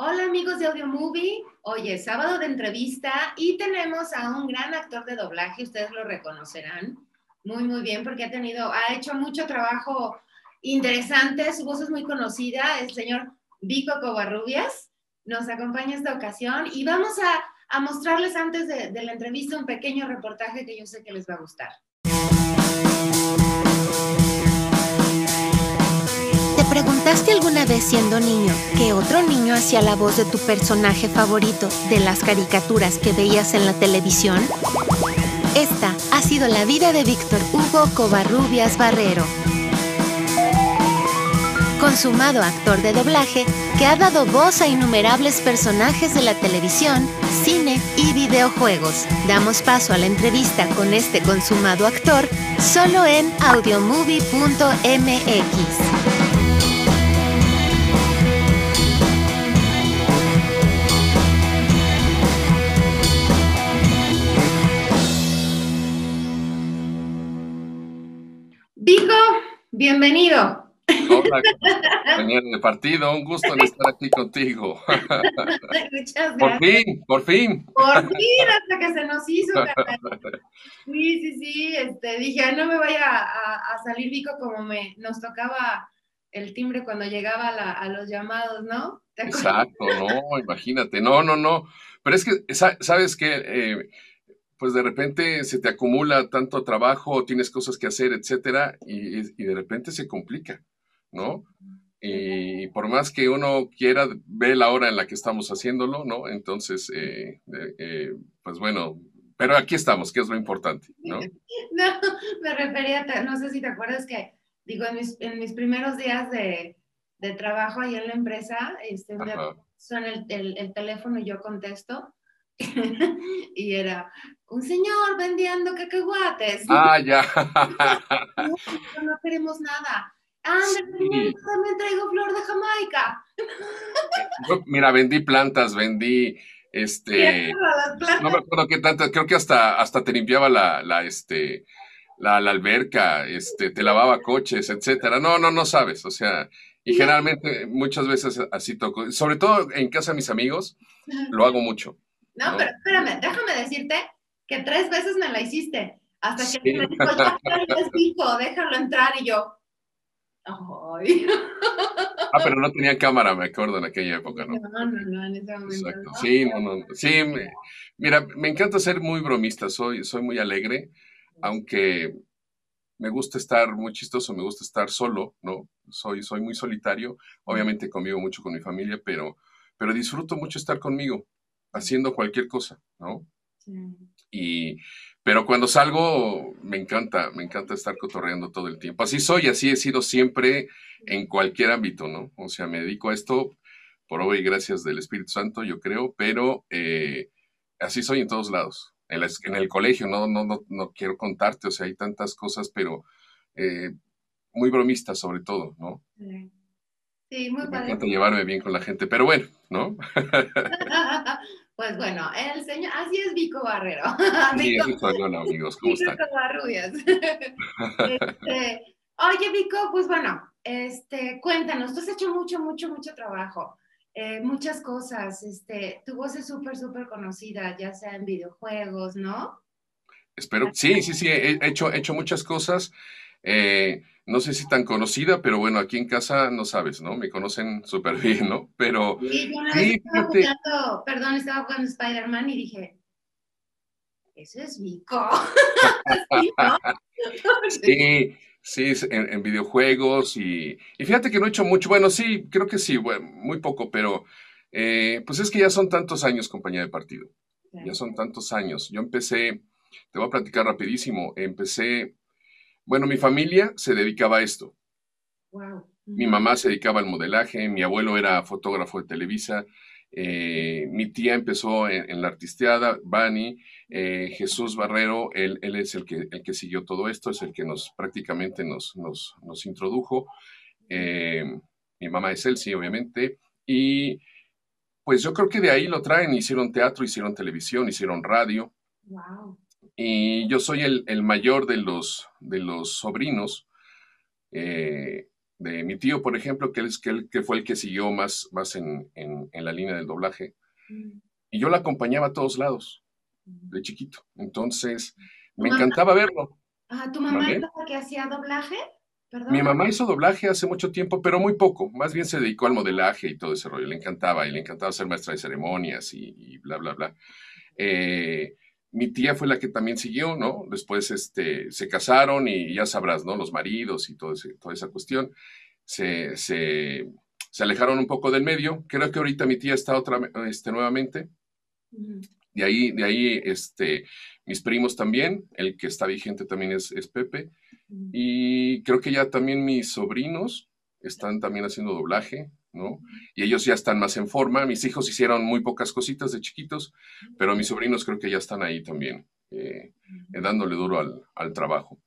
Hola amigos de Audio Movie, hoy es sábado de entrevista y tenemos a un gran actor de doblaje, ustedes lo reconocerán muy muy bien porque ha tenido, ha hecho mucho trabajo interesante, su voz es muy conocida, el señor Vico Covarrubias nos acompaña esta ocasión y vamos a, mostrarles antes de la entrevista un pequeño reportaje que yo sé que les va a gustar. Preguntaste alguna vez siendo niño que otro niño hacía la voz de tu personaje favorito de las caricaturas que veías en la televisión? Esta ha sido la vida de Víctor Hugo Covarrubias Barrero, consumado actor de doblaje que ha dado voz a innumerables personajes de la televisión, cine y videojuegos. Damos paso a la entrevista con este consumado actor solo en audiomovie.mx. Bienvenido. Hola, compañero de partido, un gusto estar aquí contigo. Por fin, por fin. Por fin, hasta que se nos hizo. Sí, sí, sí, este, dije, no me vaya a, salir Vico como me nos tocaba el timbre cuando llegaba a los llamados, ¿no? Exacto, no, imagínate, no, no, no. Pero es que, ¿sabes qué? Eh, pues de repente se te acumula tanto trabajo, tienes cosas que hacer, etcétera, y, de repente se complica, ¿no? Y por más que uno quiera, ve la hora en la que estamos haciéndolo, ¿no? Entonces, eh, eh, pues bueno, pero aquí estamos, que es lo importante, ¿no? No, me refería, no sé si te acuerdas que, digo, en mis, primeros días de, trabajo ahí en la empresa, este, me suena el, el teléfono y yo contesto, y era un señor vendiendo cacahuates. Ah, ya. no, queremos nada. también traigo flor de Jamaica. mira, vendí plantas, vendí este no me acuerdo qué tantas, creo que hasta hasta te limpiaba la, la este la, alberca, este, te lavaba coches, etcétera. No, no, no sabes, o sea, y generalmente muchas veces así toco, sobre todo en casa de mis amigos, lo hago mucho. No, pero espérame, déjame decirte que tres veces me la hiciste. Hasta que me dijo, ya déjalo entrar. Y yo, Ay. Ah, pero no tenía cámara, me acuerdo, en aquella época, ¿no? No, no, no, en ese momento. Exacto. Sí, no, no. Sí, mira, me encanta ser muy bromista, soy, soy muy alegre, aunque me gusta estar muy chistoso, me gusta estar solo, ¿no? Soy, soy muy solitario, obviamente convivo mucho con mi familia, pero, pero disfruto mucho estar conmigo haciendo cualquier cosa, ¿no? Sí. Y, pero cuando salgo, me encanta, me encanta estar cotorreando todo el tiempo. Así soy, así he sido siempre en cualquier ámbito, ¿no? O sea, me dedico a esto por obra y gracias del Espíritu Santo, yo creo, pero eh, así soy en todos lados. En, en, el colegio, no, no, no, no quiero contarte, o sea, hay tantas cosas, pero eh, muy bromista sobre todo, ¿no? Sí. Sí, muy Me encanta llevarme bien con la gente, pero bueno, ¿no? pues bueno, el señor, así es Vico Barrero. Sí, es bueno, amigos, ¿cómo están? este, oye, Vico, pues bueno, este, cuéntanos, tú has hecho mucho, mucho, mucho trabajo. Eh, muchas cosas, este, tu voz es súper, súper conocida, ya sea en videojuegos, ¿no? Espero, sí, sí, sí, he hecho, he hecho muchas cosas. Eh, no sé si tan conocida, pero bueno, aquí en casa no sabes, ¿no? Me conocen súper bien, ¿no? Pero... Sí, estaba jugando, perdón, estaba jugando Spider-Man y dije, ese es Vico. sí, sí, en, videojuegos y, y, fíjate que no he hecho mucho, bueno, sí, creo que sí, bueno, muy poco, pero eh, pues es que ya son tantos años compañía de partido, ya son tantos años. Yo empecé, te voy a platicar rapidísimo, empecé bueno, mi familia se dedicaba a esto. Mi mamá se dedicaba al modelaje, mi abuelo era fotógrafo de Televisa, eh, mi tía empezó en, la artisteada, Bani, eh, Jesús Barrero, él, es el que, el que siguió todo esto, es el que nos prácticamente nos, nos, nos introdujo. Eh, mi mamá es Elsie, obviamente, y pues yo creo que de ahí lo traen, hicieron teatro, hicieron televisión, hicieron radio. Wow. Y yo soy el, mayor de los, de los sobrinos. Eh, de mi tío, por ejemplo, que, es, que, que fue el que siguió más, más en, en, la línea del doblaje. Mm. Y yo la acompañaba a todos lados, mm. de chiquito. Entonces, me encantaba verlo. Ah, ¿Tu mamá la que hacía doblaje? Mi mamá hizo doblaje hace mucho tiempo, pero muy poco. Más bien se dedicó al modelaje y todo ese rollo. Le encantaba y le encantaba ser maestra de ceremonias y, bla, bla, bla. Eh, mi tía fue la que también siguió, ¿no? Después este, se casaron y ya sabrás, ¿no? Los maridos y todo toda esa cuestión. Se, se, se, alejaron un poco del medio. Creo que ahorita mi tía está otra, este, nuevamente. De ahí, de ahí, este, mis primos también. El que está vigente también es, es Pepe. Y creo que ya también mis sobrinos están también haciendo doblaje, ¿no? Y ellos ya están más en forma. Mis hijos hicieron muy pocas cositas de chiquitos, pero mis sobrinos creo que ya están ahí también, eh, dándole duro al, trabajo.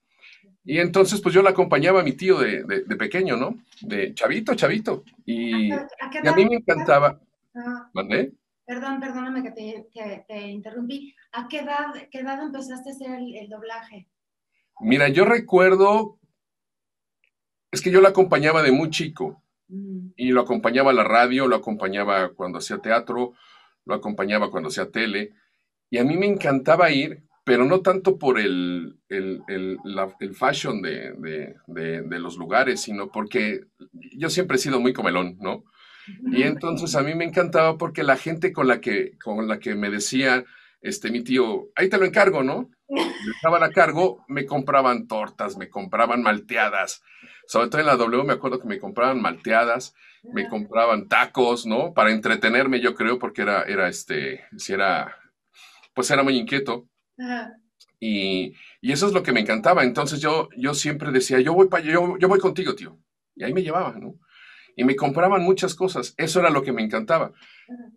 Y entonces, pues yo la acompañaba a mi tío de, pequeño, ¿no? De chavito, chavito. Y, a, mí me encantaba. Ah. Perdón, perdóname que te, interrumpí. ¿A qué edad, qué edad empezaste a hacer el doblaje? Mira, yo recuerdo, es que yo lo acompañaba de muy chico. Y lo acompañaba a la radio, lo acompañaba cuando hacía teatro, lo acompañaba cuando hacía tele y a mí me encantaba ir, pero no tanto por el, el, fashion de, de, los lugares, sino porque yo siempre he sido muy comelón, ¿no? Y entonces a mí me encantaba porque la gente con la que, con la que me decía, este, mi tío, ahí te lo encargo, ¿no? estaban a cargo, me compraban tortas, me compraban malteadas. Sobre todo en la W me acuerdo que me compraban malteadas, me compraban tacos, ¿no? Para entretenerme, yo creo, porque era, era este, si era, pues era muy inquieto. Y, y, eso es lo que me encantaba. Entonces yo, yo siempre decía, yo voy para yo, yo voy contigo, tío. Y ahí me llevaban, ¿no? Y me compraban muchas cosas. Eso era lo que me encantaba.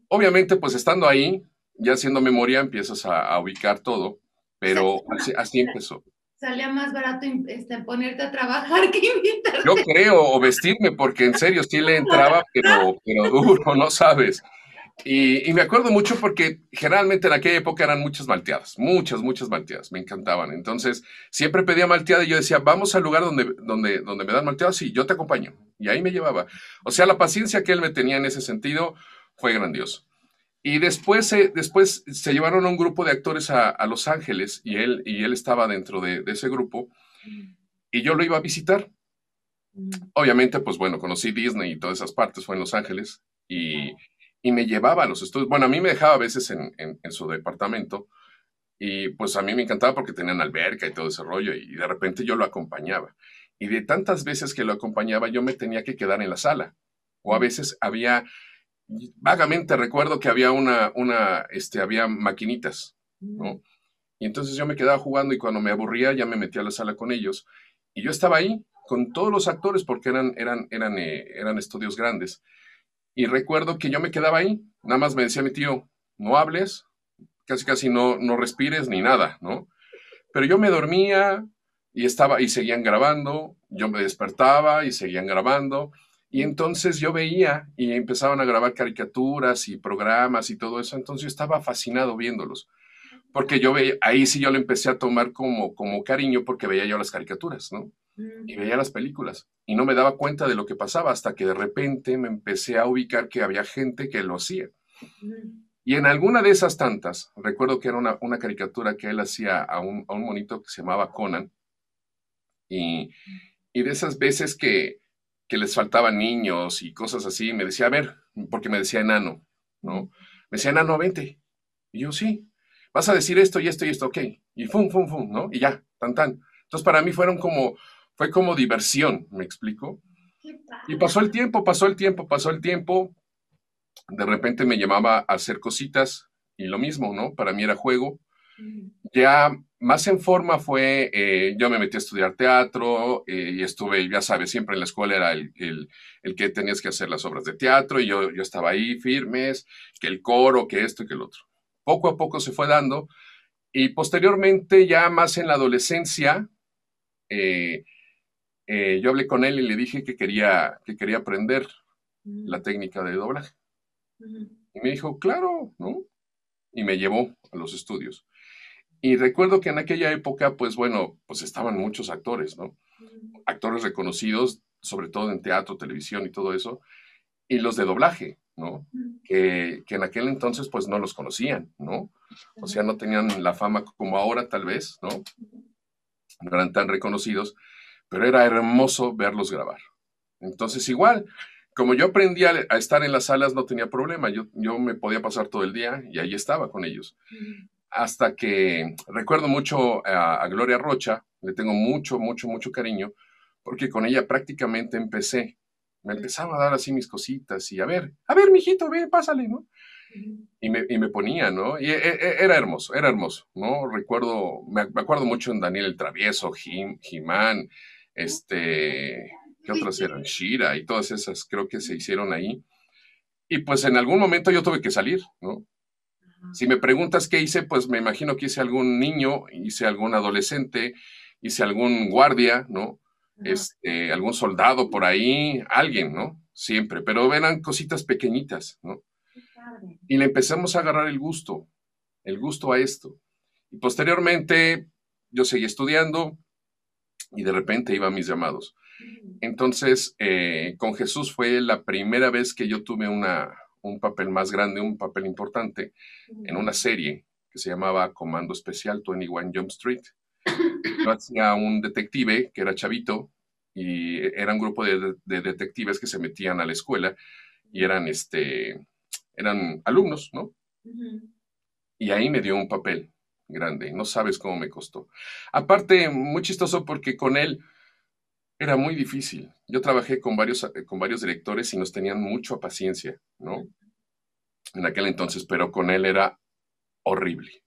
Obviamente, pues estando ahí, ya haciendo memoria, empiezas a ubicar todo pero así, empezó. Salía más barato este, ponerte a trabajar que invitarte. Yo creo, o vestirme, porque en serio sí le entraba, pero, pero duro, no sabes. Y, me acuerdo mucho porque generalmente en aquella época eran muchas malteadas, muchas, muchas malteadas, me encantaban. Entonces siempre pedía malteada y yo decía, vamos al lugar donde, donde, donde me dan malteadas, sí, yo te acompaño. Y ahí me llevaba. O sea, la paciencia que él me tenía en ese sentido fue grandioso. Y después, después se llevaron a un grupo de actores a, Los Ángeles y él, y él estaba dentro de, ese grupo y yo lo iba a visitar. Obviamente, pues bueno, conocí Disney y todas esas partes, fue en Los Ángeles y, me llevaba a los estudios. Bueno, a mí me dejaba a veces en, su departamento y pues a mí me encantaba porque tenían alberca y todo ese rollo y de repente yo lo acompañaba. Y de tantas veces que lo acompañaba yo me tenía que quedar en la sala o a veces había vagamente recuerdo que había una, una, este, había maquinitas, ¿no? Mm. Y entonces yo me quedaba jugando y cuando me aburría ya me metía a la sala con ellos. Y yo estaba ahí con todos los actores porque eran, eran, eran, eh, eran estudios grandes. Y recuerdo que yo me quedaba ahí, nada más me decía mi tío, no hables, casi casi no, no respires ni nada, ¿no? Pero yo me dormía y estaba y seguían grabando, yo me despertaba y seguían grabando y entonces yo veía y empezaban a grabar caricaturas y programas y todo eso. Entonces yo estaba fascinado viéndolos. Porque yo veía, ahí sí yo le empecé a tomar como, como cariño porque veía yo las caricaturas, ¿no? Mm. Y veía las películas. Y no me daba cuenta de lo que pasaba hasta que de repente me empecé a ubicar que había gente que lo hacía. Mm. Y en alguna de esas tantas, recuerdo que era una, una caricatura que él hacía a un, a un, monito que se llamaba Conan. Y, y de esas veces que, que les faltaban niños y cosas así, me decía, a ver, porque me decía enano, ¿no? Me decía, enano, vente. Y yo, sí, vas a decir esto y esto y esto, ok. Y fum, fum, fum, ¿no? Y ya, tan, tan. Entonces, para mí fueron como, fue como diversión, ¿me explico? Y pasó el tiempo, pasó el tiempo, pasó el tiempo. De repente me llamaba a hacer cositas y lo mismo, ¿no? Para mí era juego. Ya más en forma fue, eh, yo me metí a estudiar teatro eh, y estuve, ya sabes, siempre en la escuela era el, el, que tenías que hacer las obras de teatro y yo, yo estaba ahí firmes, que el coro, que esto y que el otro. Poco a poco se fue dando y posteriormente ya más en la adolescencia, eh, yo hablé con él y le dije que quería, que quería aprender la técnica de doblaje. Y me dijo, claro, ¿no? Y me llevó a los estudios. Y recuerdo que en aquella época, pues bueno, pues estaban muchos actores, ¿no? Actores reconocidos, sobre todo en teatro, televisión y todo eso, y los de doblaje, ¿no? Que, que, en aquel entonces pues no los conocían, ¿no? O sea, no tenían la fama como ahora tal vez, ¿no? No eran tan reconocidos, pero era hermoso verlos grabar. Entonces igual, como yo aprendí a, estar en las salas, no tenía problema, yo, yo me podía pasar todo el día y ahí estaba con ellos. Hasta que recuerdo mucho a, a Gloria Rocha, le tengo mucho, mucho, mucho cariño, porque con ella prácticamente empecé. Me empezaba a dar así mis cositas y a ver, a ver, mijito, ven, pásale, ¿no? Y me, y me ponía, ¿no? Y e, e, era hermoso, era hermoso, ¿no? Recuerdo, me, acuerdo mucho en Daniel el Travieso, Jim, Jimán, este, ¿qué otras eran? Shira y todas esas creo que se hicieron ahí. Y pues en algún momento yo tuve que salir, ¿no? Si me preguntas qué hice, pues me imagino que hice algún niño, hice algún adolescente, hice algún guardia, ¿no? Este, algún soldado por ahí, alguien, ¿no? Siempre, pero eran cositas pequeñitas, ¿no? Y le empezamos a agarrar el gusto, el gusto a esto. Y posteriormente yo seguí estudiando y de repente iba a mis llamados. Entonces, eh, con Jesús fue la primera vez que yo tuve una, un papel más grande, un papel importante en una serie que se llamaba Comando Especial 21 Jump Street. Yo hacía un detective que era chavito y era un grupo de, detectives que se metían a la escuela y eran, este, eran alumnos, ¿no? Y ahí me dio un papel grande, no sabes cómo me costó. Aparte, muy chistoso porque con él era muy difícil. Yo trabajé con varios, con varios directores y nos tenían mucha paciencia, ¿no? En aquel entonces, pero con él era horrible,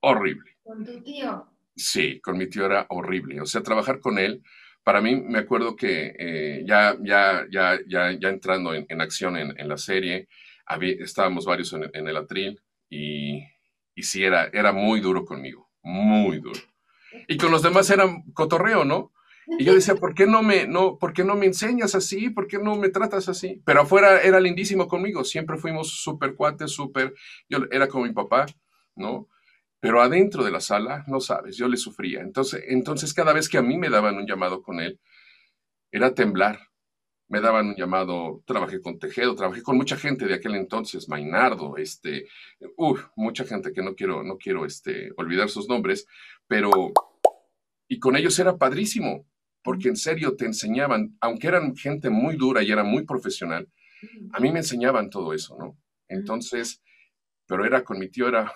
horrible. ¿Con tu tío? Sí, con mi tío era horrible. O sea, trabajar con él, para mí me acuerdo que eh, ya, ya, ya, ya, ya entrando en, acción en, la serie, estábamos varios en, el atril y, y sí, era, era muy duro conmigo, muy duro. Y con los demás era cotorreo, ¿no? Y yo decía, ¿por qué no me, no, ¿por qué no me enseñas así? ¿Por qué no me tratas así? Pero afuera era lindísimo conmigo, siempre fuimos súper cuates, súper, yo era como mi papá, ¿no? Pero adentro de la sala, no sabes, yo le sufría. Entonces, entonces cada vez que a mí me daban un llamado con él, era temblar. Me daban un llamado, trabajé con Tejedo, trabajé con mucha gente de aquel entonces, Mainardo, este, uff, mucha gente que no quiero, no quiero este, olvidar sus nombres, pero, y con ellos era padrísimo, porque en serio te enseñaban, aunque eran gente muy dura y era muy profesional, a mí me enseñaban todo eso, ¿no? Entonces, pero era con mi tío, era,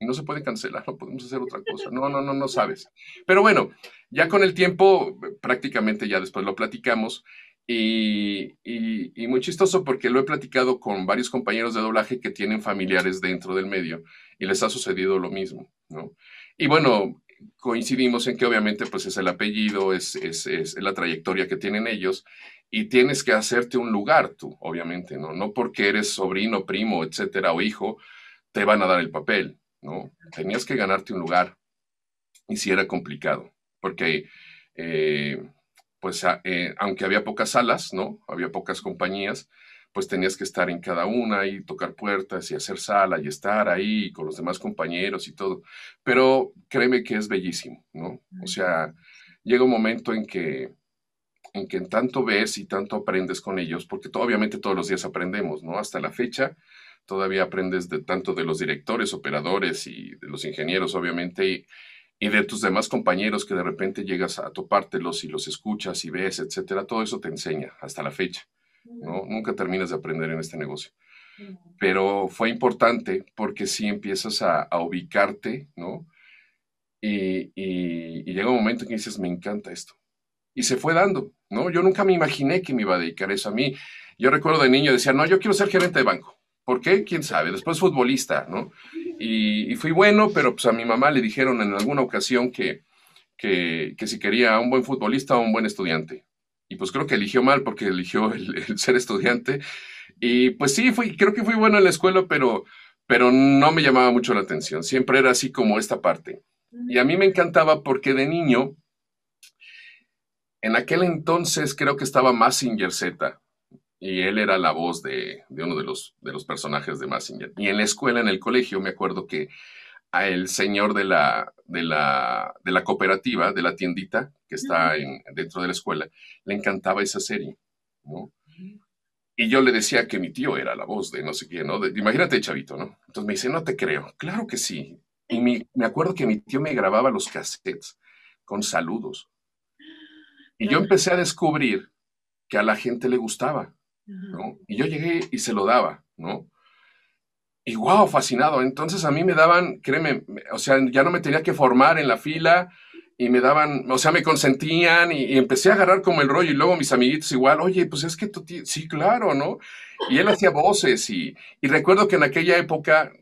y no se puede cancelar, no podemos hacer otra cosa. No, no, no, no sabes. Pero bueno, ya con el tiempo, prácticamente ya después lo platicamos. Y, muy chistoso porque lo he platicado con varios compañeros de doblaje que tienen familiares dentro del medio y les ha sucedido lo mismo, ¿no? Y bueno, coincidimos en que obviamente pues es el apellido, es, es, es, la trayectoria que tienen ellos y tienes que hacerte un lugar tú, obviamente, ¿no? No porque eres sobrino, primo, etcétera, o hijo, te van a dar el papel. ¿no? Tenías que ganarte un lugar y si era complicado, porque eh, pues eh, aunque había pocas salas, ¿no? Había pocas compañías, pues tenías que estar en cada una y tocar puertas y hacer sala y estar ahí con los demás compañeros y todo. Pero créeme que es bellísimo, ¿no? O sea, llega un momento en que en que tanto ves y tanto aprendes con ellos, porque obviamente todos los días aprendemos, ¿no? Hasta la fecha, todavía aprendes de tanto de los directores, operadores y de los ingenieros, obviamente, y, de tus demás compañeros que de repente llegas a topártelos y los escuchas y ves, etcétera, todo eso te enseña hasta la fecha, ¿no? Nunca terminas de aprender en este negocio. Pero fue importante porque sí empiezas a, ubicarte, ¿no? Y, y, llega un momento en que dices, me encanta esto. Y se fue dando, ¿no? Yo nunca me imaginé que me iba a dedicar eso a mí. Yo recuerdo de niño, decía, no, yo quiero ser gerente de banco. ¿Por qué? ¿Quién sabe? Después futbolista, ¿no? Y, fui bueno, pero pues a mi mamá le dijeron en alguna ocasión que, que, si quería un buen futbolista o un buen estudiante. Y pues creo que eligió mal porque eligió el, ser estudiante. Y pues sí, fui, creo que fui bueno en la escuela, pero, pero no me llamaba mucho la atención. Siempre era así como esta parte. Y a mí me encantaba porque de niño, en aquel entonces creo que estaba Massinger Z y él era la voz de, uno de los, de los personajes de Massinger. Y en la escuela, en el colegio, me acuerdo que el señor de la, de la, de la cooperativa, de la tiendita que está dentro de la escuela, le encantaba esa serie, ¿no? Y yo le decía que mi tío era la voz de no sé quién, ¿no? imagínate, chavito, ¿no? Entonces me dice, no te creo. Claro que sí. Y me acuerdo que mi tío me grababa los cassettes con saludos. Y yo empecé a descubrir que a la gente le gustaba, ¿no? Y yo llegué y se lo daba, ¿no? Y wow, fascinado. Entonces a mí me daban, créeme, o sea, ya no me tenía que formar en la fila, y me daban, o sea, me consentían y, empecé a agarrar como el rollo y luego mis amiguitos igual, oye, pues es que tú, sí, claro, ¿no? Y él hacía voces y, y, recuerdo que en aquella época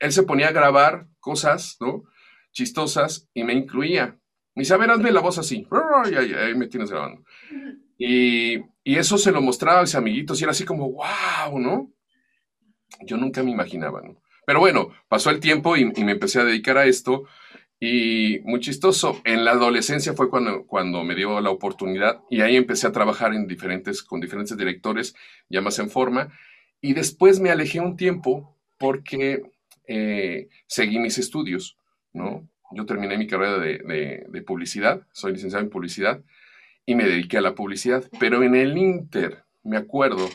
él se ponía a grabar cosas, ¿no? Chistosas y me incluía. Me dice, a ver, hazme la voz así. Y ahí, me tienes grabando. Y, y, eso se lo mostraba a mis amiguitos y era así como, wow, ¿no? Yo nunca me imaginaba, ¿no? Pero bueno, pasó el tiempo y, me empecé a dedicar a esto y muy chistoso, en la adolescencia fue cuando, cuando me dio la oportunidad y ahí empecé a trabajar en diferentes, con diferentes directores, ya más en forma. Y después me alejé un tiempo porque eh, seguí mis estudios, ¿no? Yo terminé mi carrera de, publicidad, soy licenciado en publicidad y me dediqué a la publicidad. Pero en el Inter, me acuerdo,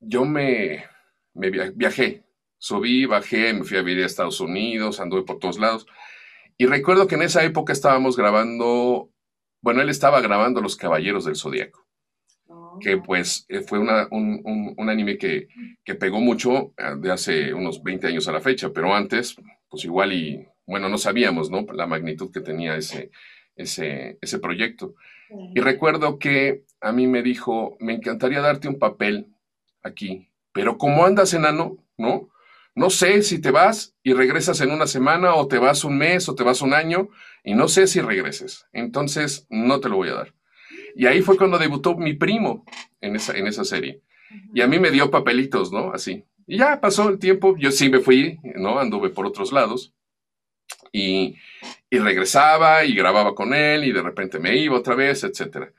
yo me, me viajé, subí, bajé, me fui a vivir a Estados Unidos, anduve por todos lados. Y recuerdo que en esa época estábamos grabando, bueno, él estaba grabando Los Caballeros del Zodíaco, que oh. pues eh, fue una, un, un, anime que, que, pegó mucho eh, de hace unos 20 años a la fecha, pero antes, pues igual y, bueno, no sabíamos, ¿no? La magnitud que tenía ese, ese, ese proyecto. Y recuerdo que a mí me dijo, me encantaría darte un papel aquí, pero como andas enano, ¿no? No sé si te vas y regresas en una semana o te vas un mes o te vas un año y no sé si regreses. Entonces, no te lo voy a dar. Y ahí fue cuando debutó mi primo en esa, en esa serie. Y a mí me dio papelitos, ¿no? Así. Y ya pasó el tiempo, yo sí me fui, ¿no? Anduve por otros lados. Y, y regresaba y grababa con él y de repente me iba otra vez, etc.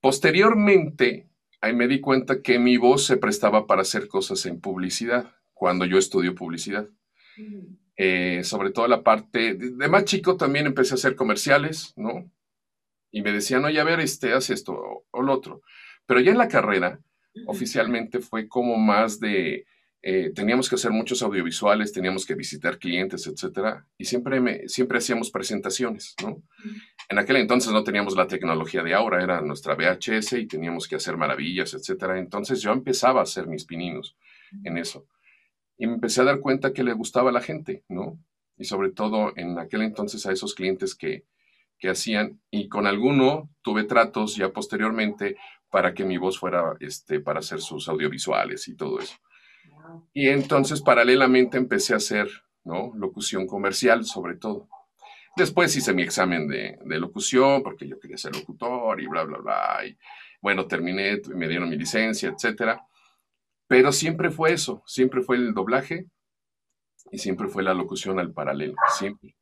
Posteriormente, ahí me di cuenta que mi voz se prestaba para hacer cosas en publicidad cuando yo estudio publicidad. Eh, sobre todo la parte de, más chico también empecé a hacer comerciales, ¿no? Y me decían, oye, a ver, este, haz esto o, lo otro. Pero ya en la carrera, oficialmente fue como más de, eh, teníamos que hacer muchos audiovisuales, teníamos que visitar clientes, etcétera, y siempre, me, siempre hacíamos presentaciones, ¿no? En aquel entonces no teníamos la tecnología de ahora, era nuestra VHS y teníamos que hacer maravillas, etcétera. Entonces yo empezaba a hacer mis pininos en eso y me empecé a dar cuenta que le gustaba a la gente, ¿no? Y sobre todo en aquel entonces a esos clientes que, que hacían, y con alguno tuve tratos ya posteriormente para que mi voz fuera, este, para hacer sus audiovisuales y todo eso. Y entonces paralelamente empecé a hacer, ¿no? Locución comercial sobre todo. Después hice mi examen de, locución porque yo quería ser locutor y bla, bla, bla. Y bueno, terminé, me dieron mi licencia, etcétera. Pero siempre fue eso, siempre fue el doblaje y siempre fue la locución al paralelo, siempre.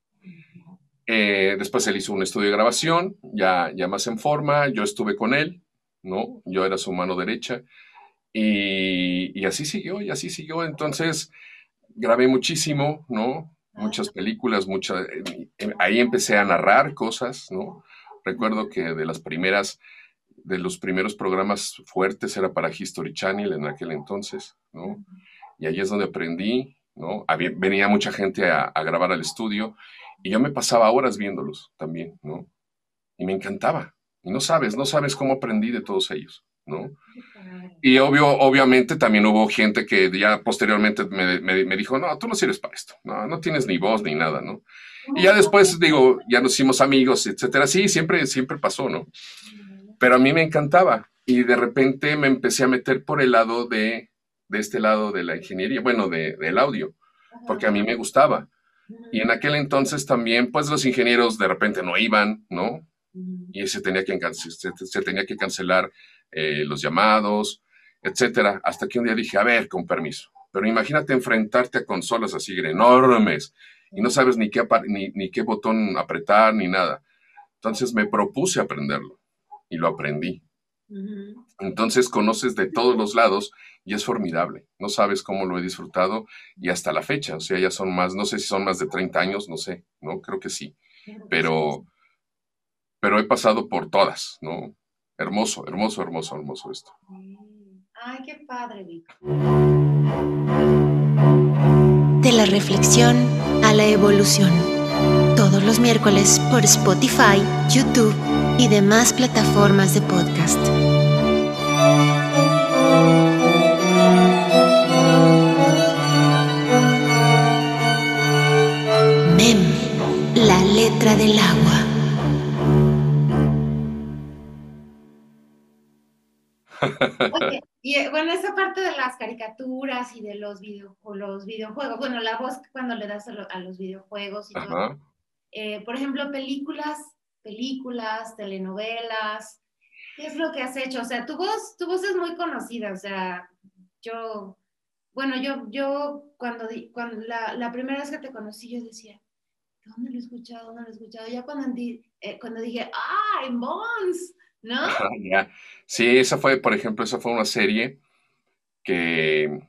Eh, después él hizo un estudio de grabación, ya, ya más en forma, yo estuve con él, ¿no? Yo era su mano derecha y, y así siguió, y así siguió. Entonces grabé muchísimo, ¿no? Muchas películas, muchas, eh, ahí empecé a narrar cosas, ¿no? Recuerdo que de las primeras de los primeros programas fuertes era para History Channel en aquel entonces, ¿no? Y ahí es donde aprendí, ¿no? venía mucha gente a, grabar al estudio y yo me pasaba horas viéndolos también, ¿no? Y me encantaba. Y no sabes, no sabes cómo aprendí de todos ellos, ¿no? Y obvio, obviamente también hubo gente que ya posteriormente me, me, dijo, no, tú no sirves para esto, no, no tienes ni voz ni nada, ¿no? Y ya después, digo, ya nos hicimos amigos, etcétera. Sí, siempre, siempre pasó, ¿no? Pero a mí me encantaba y de repente me empecé a meter por el lado de, de este lado de la ingeniería, bueno, de, del audio, porque a mí me gustaba. Y en aquel entonces también, pues los ingenieros de repente no iban, ¿no? Y se tenía que, se, tenía que cancelar eh, los llamados, etcétera. Hasta que un día dije, a ver, con permiso. Pero imagínate enfrentarte a consolas así enormes y no sabes ni qué, ni, ni qué botón apretar ni nada. Entonces me propuse aprenderlo y lo aprendí. Entonces conoces de todos los lados y es formidable. No sabes cómo lo he disfrutado y hasta la fecha, o sea, ya son más, no sé si son más de 30 años, no sé, ¿no? Creo que sí. Pero, pero he pasado por todas, ¿no? Hermoso, hermoso, hermoso, hermoso esto. Ay, qué padre, Vic. De la reflexión a la evolución. Todos los miércoles por Spotify, YouTube y demás plataformas de podcast. Mem, la letra del agua. Y eh, bueno, esa parte de las caricaturas y de los, video, los videojuegos, bueno, la voz cuando le das a, los videojuegos y todo. Eh, por ejemplo, películas, películas, telenovelas, ¿qué es lo que has hecho? O sea, tu voz, tu voz es muy conocida, o sea, yo, bueno, yo, yo cuando, cuando la, primera vez que te conocí, yo decía, ¿dónde lo he escuchado? ¿Dónde lo he escuchado? Ya cuando, eh, cuando dije, ¡ah, ¿No? Sí, esa fue, por ejemplo, esa fue una serie que,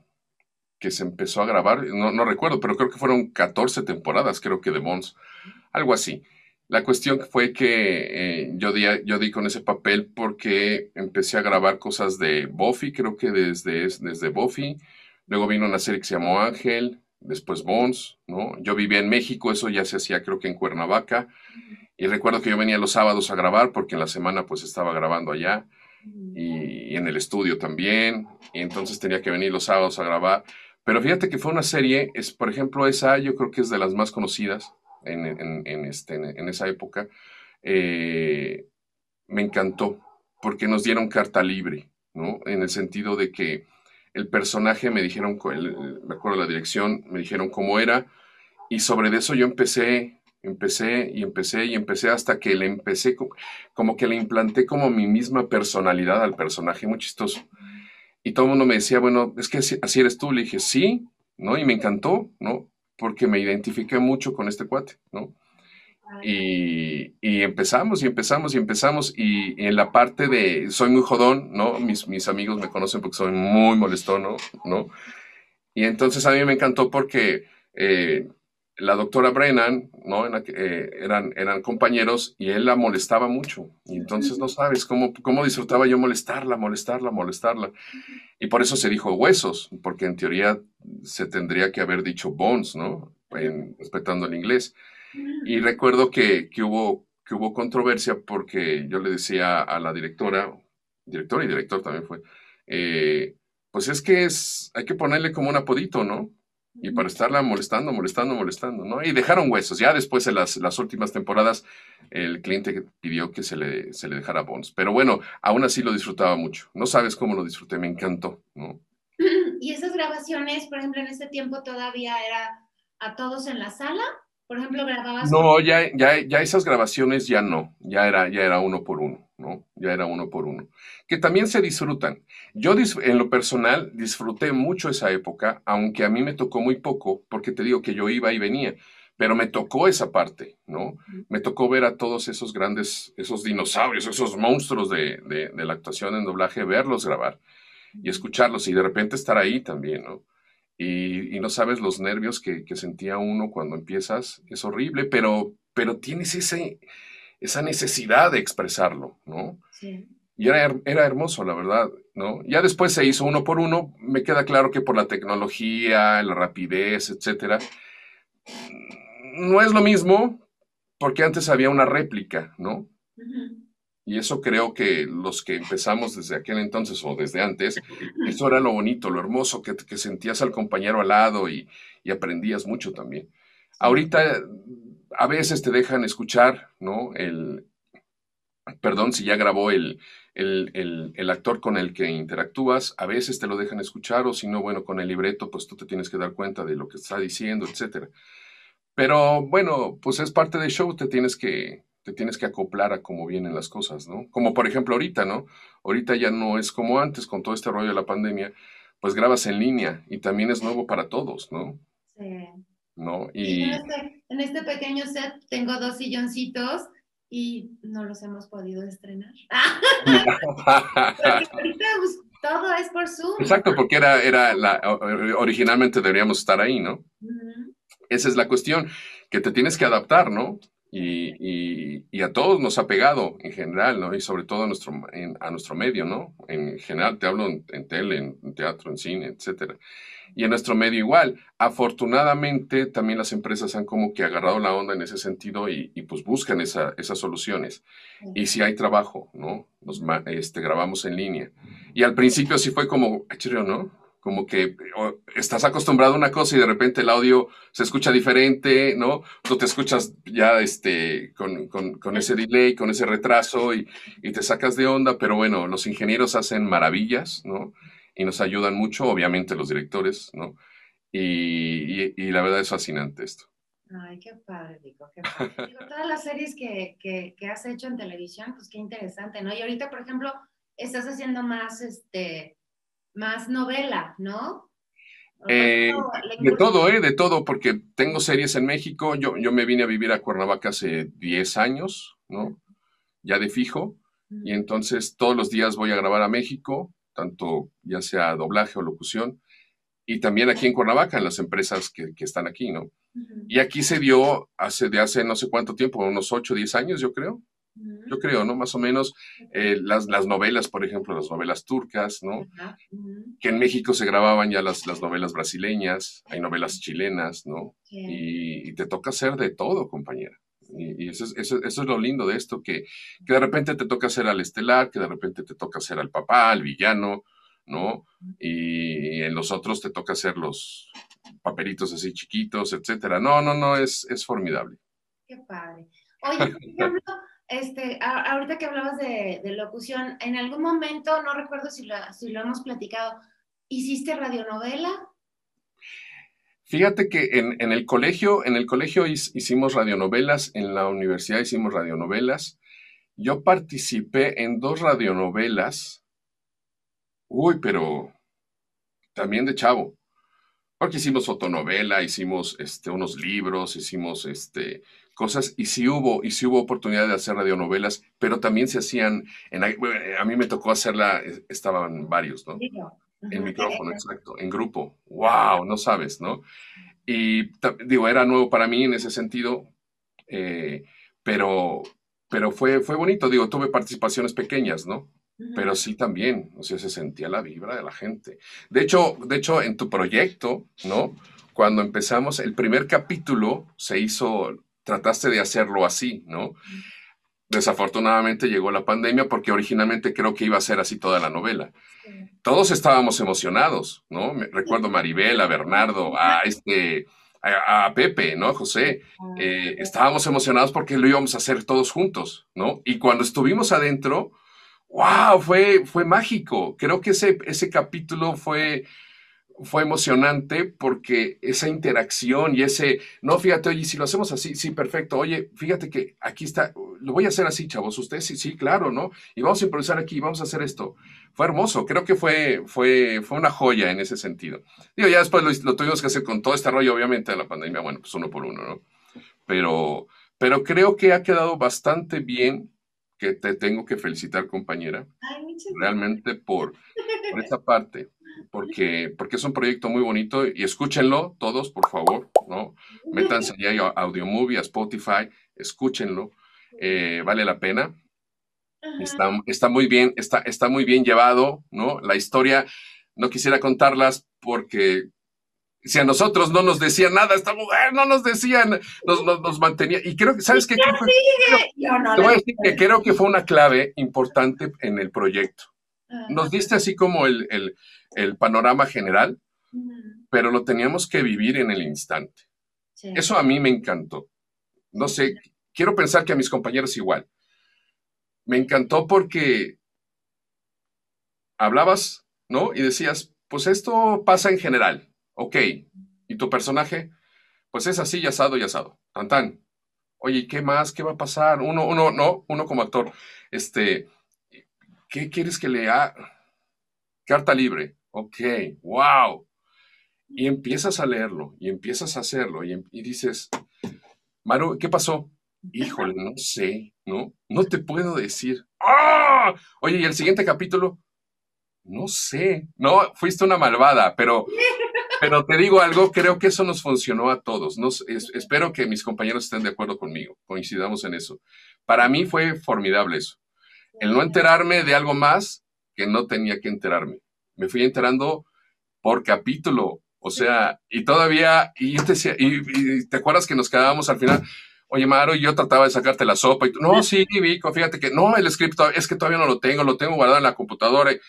que se empezó a grabar, no, no recuerdo, pero creo que fueron 14 temporadas, creo que de Bones, algo así. La cuestión fue que eh, yo, di, yo di con ese papel porque empecé a grabar cosas de Buffy, creo que desde, desde Buffy. Luego vino una serie que se llamó Ángel, después Bones, ¿no? Yo vivía en México, eso ya se hacía creo que en Cuernavaca. Y recuerdo que yo venía los sábados a grabar porque en la semana pues estaba grabando allá y, en el estudio también. Y entonces tenía que venir los sábados a grabar. Pero fíjate que fue una serie, es, por ejemplo, esa yo creo que es de las más conocidas en, este, en esa época, eh, me encantó porque nos dieron carta libre, ¿no? En el sentido de que el personaje me dijeron, me acuerdo la dirección, me dijeron cómo era, y sobre eso yo empecé, empecé y empecé y empecé hasta que le empecé, como que le implanté como mi misma personalidad al personaje, muy chistoso. Y todo el mundo me decía, bueno, es que así eres tú. Le dije, sí, ¿no? Y me encantó, ¿no? porque me identifiqué mucho con este cuate, ¿no? Y, empezamos y empezamos y empezamos y, en la parte de, soy muy jodón, ¿no? Mis, mis amigos me conocen porque soy muy molestón, ¿no? Y entonces a mí me encantó porque eh, la doctora Brennan, ¿no? Eh, eran, eran compañeros y él la molestaba mucho. Y entonces no sabes cómo, cómo disfrutaba yo molestarla, molestarla, molestarla. Y por eso se dijo huesos, porque en teoría se tendría que haber dicho bones, ¿no? respetando el inglés. Y recuerdo que, que, hubo, que hubo controversia porque yo le decía a la directora, directora y director también fue, eh, pues es que es, hay que ponerle como un apodito, ¿no? Y para estarla molestando, molestando, molestando, ¿no? Y dejaron huesos. Ya después en las, las últimas temporadas, el cliente pidió que se le, se le dejara bonos. Pero bueno, aún así lo disfrutaba mucho. No sabes cómo lo disfruté, me encantó, ¿no? ¿Y esas grabaciones, por ejemplo, en ese tiempo todavía era a todos en la sala? Por ejemplo, grababas... No, ya, ya, ya esas grabaciones ya no, ya era, ya era uno por uno, ¿no? Ya era uno por uno. Que también se disfrutan. Yo en lo personal disfruté mucho esa época, aunque a mí me tocó muy poco, porque te digo que yo iba y venía, pero me tocó esa parte, ¿no? Me tocó ver a todos esos grandes, esos dinosaurios, esos monstruos de, de, la actuación en doblaje, verlos grabar y escucharlos y de repente estar ahí también, ¿no? Y, no sabes los nervios que, sentía uno cuando empiezas, es horrible, pero, pero tienes ese, esa necesidad de expresarlo, ¿no? Sí. Y era, era, hermoso, la verdad, ¿no? Ya después se hizo uno por uno, me queda claro que por la tecnología, la rapidez, etcétera, no es lo mismo, porque antes había una réplica, ¿no? Y eso creo que los que empezamos desde aquel entonces o desde antes, eso era lo bonito, lo hermoso, que, que sentías al compañero al lado y, y, aprendías mucho también. Ahorita a veces te dejan escuchar, ¿no? El, perdón, si ya grabó el, el, el, actor con el que interactúas, a veces te lo dejan escuchar o si no, bueno, con el libreto, pues tú te tienes que dar cuenta de lo que está diciendo, etcétera. Pero bueno, pues es parte del show, te tienes que, te tienes que acoplar a cómo vienen las cosas, ¿no? Como por ejemplo ahorita, ¿no? Ahorita ya no es como antes con todo este rollo de la pandemia, pues grabas en línea y también es nuevo para todos, ¿no? Sí. ¿No? Y... En, este, en este pequeño set tengo dos silloncitos y no los hemos podido estrenar. Pues, todo es por Zoom. Exacto, porque era, era la, originalmente deberíamos estar ahí, ¿no? Esa es la cuestión, que te tienes que adaptar, ¿no? Y, y, a todos nos ha pegado en general, ¿no? Y sobre todo a nuestro, a nuestro medio, ¿no? En general, te hablo en, en tele, en teatro, en cine, etcétera y en nuestro medio igual. Afortunadamente, también las empresas han como que agarrado la onda en ese sentido y, pues buscan esa, esas soluciones. Y si hay trabajo, ¿no? Nos este, grabamos en línea. Y al principio sí fue como, ¿no? Como que estás acostumbrado a una cosa y de repente el audio se escucha diferente, ¿no? Tú te escuchas ya este, con, con, con ese delay, con ese retraso y, y te sacas de onda, pero bueno, los ingenieros hacen maravillas, ¿no? Y nos ayudan mucho, obviamente los directores, ¿no? Y, y, la verdad es fascinante esto. Ay, qué padre, Rico, qué padre. Digo, todas las series que, que, que, has hecho en televisión, pues qué interesante, ¿no? Y ahorita, por ejemplo, estás haciendo más, este, más novela, ¿no? Eh, de todo, ¿eh? De todo, porque tengo series en México. Yo, yo me vine a vivir a Cuernavaca hace 10 años, ¿no? Ya de fijo. Y entonces todos los días voy a grabar a México tanto ya sea doblaje o locución, y también aquí en Cuernavaca, en las empresas que, están aquí, ¿no? Y aquí se dio hace, de hace no sé cuánto tiempo, unos 8 o 10 años, yo creo. Yo creo, ¿no? Más o menos eh, las, las, novelas, por ejemplo, las novelas turcas, ¿no? Que en México se grababan ya las, las novelas brasileñas, hay novelas chilenas, ¿no? y, te toca hacer de todo, compañera. Y, eso, es, eso, es lo lindo de esto, que, que, de repente te toca ser al estelar, que de repente te toca ser al papá, al villano, ¿no? Y en los otros te toca hacer los papelitos así chiquitos, etcétera. No, no, no, es, es formidable. Qué padre. Oye, por ejemplo, este, ahorita que hablabas de, de, locución, en algún momento, no recuerdo si lo, si lo hemos platicado, ¿hiciste radionovela? Fíjate que en, el colegio, en el colegio hicimos radionovelas, en la universidad hicimos radionovelas. Yo participé en dos radionovelas. Uy, pero también de chavo. Porque hicimos fotonovela, hicimos este, unos libros, hicimos este, cosas, y sí hubo, y sí hubo oportunidad de hacer radionovelas, pero también se hacían, en, a mí me tocó hacerla, estaban varios, ¿no? En micrófono, exacto, en grupo. ¡Wow! No sabes, ¿no? Y digo, era nuevo para mí en ese sentido, eh, pero, pero fue, fue bonito. Digo, tuve participaciones pequeñas, ¿no? Pero sí también, o sea, se sentía la vibra de la gente. De hecho, de hecho, en tu proyecto, ¿no? Cuando empezamos, el primer capítulo se hizo, trataste de hacerlo así, ¿no? Desafortunadamente llegó la pandemia porque originalmente creo que iba a ser así toda la novela. Todos estábamos emocionados, ¿no? Recuerdo a Maribel, a Bernardo, a este, a, Pepe, ¿no? José. Ah, eh, estábamos emocionados porque lo íbamos a hacer todos juntos, ¿no? Y cuando estuvimos adentro, wow, fue, fue mágico. Creo que ese, ese capítulo fue, fue emocionante porque esa interacción y ese, no, fíjate, oye, si lo hacemos así, sí, perfecto, oye, fíjate que aquí está, lo voy a hacer así, chavos, ustedes sí, sí, claro, ¿no? Y vamos a improvisar aquí, vamos a hacer esto. Fue hermoso, creo que fue, fue, fue una joya en ese sentido. Digo, ya después lo, tuvimos que hacer con todo este rollo, obviamente, de la pandemia, bueno, pues uno por uno, ¿no? Pero, pero creo que ha quedado bastante bien, que te tengo que felicitar, compañera, realmente por, por esa parte porque, porque es un proyecto muy bonito y escúchenlo todos, por favor, ¿no? Métanse ya a Audiomovie, a Spotify, escúchenlo, eh, vale la pena. Está, está, muy bien, está, está muy bien llevado, ¿no? La historia, no quisiera contarlas porque si a nosotros no nos decían nada, esta mujer no nos decían, nos, nos, mantenía. Y creo que, ¿sabes qué? te voy a decir que creo que fue una clave importante en el proyecto. Nos diste así como el, el panorama general, pero lo teníamos que vivir en el instante. Eso a mí me encantó. No sé, quiero pensar que a mis compañeros igual. Me encantó porque hablabas, ¿no? Y decías, pues esto pasa en general, ok. ¿Y tu personaje? Pues es así, y asado y asado. Tan tan. Oye, ¿qué más? ¿Qué va a pasar? Uno, uno, no, uno como actor, este, ¿qué quieres que lea? Carta libre. Ok, wow. Y empiezas a leerlo y empiezas a hacerlo y, em, dices, Maru, ¿qué pasó? Híjole, no sé, ¿no? No te puedo decir. ¡Ah! Oye, ¿y el siguiente capítulo? No sé. No, fuiste una malvada, pero, pero te digo algo, creo que eso nos funcionó a todos. espero que mis compañeros estén de acuerdo conmigo, coincidamos en eso. Para mí fue formidable eso. El no enterarme de algo más que no tenía que enterarme. Me fui enterando por capítulo, o sea, y todavía, y te decía, y te acuerdas que nos quedábamos al final, oye, Maro, yo trataba de sacarte la sopa. Y tú, no, sí, Vico, fíjate que no, el script es que todavía no lo tengo, lo tengo guardado en la computadora. Y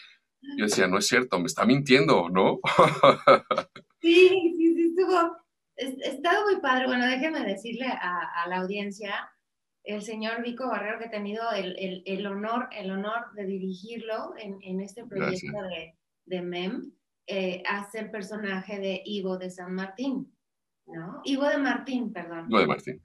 yo decía, no es cierto, me está mintiendo, ¿no? sí, sí, sí, estuvo, estado muy padre. Bueno, déjeme decirle a, la audiencia, el señor Vico Barrero, que he tenido el, el, honor, el honor de dirigirlo en, en este proyecto de, de, MEM, eh, hace el personaje de Ivo de San Martín, ¿no? Ivo de Martín, perdón. Ivo de Martín.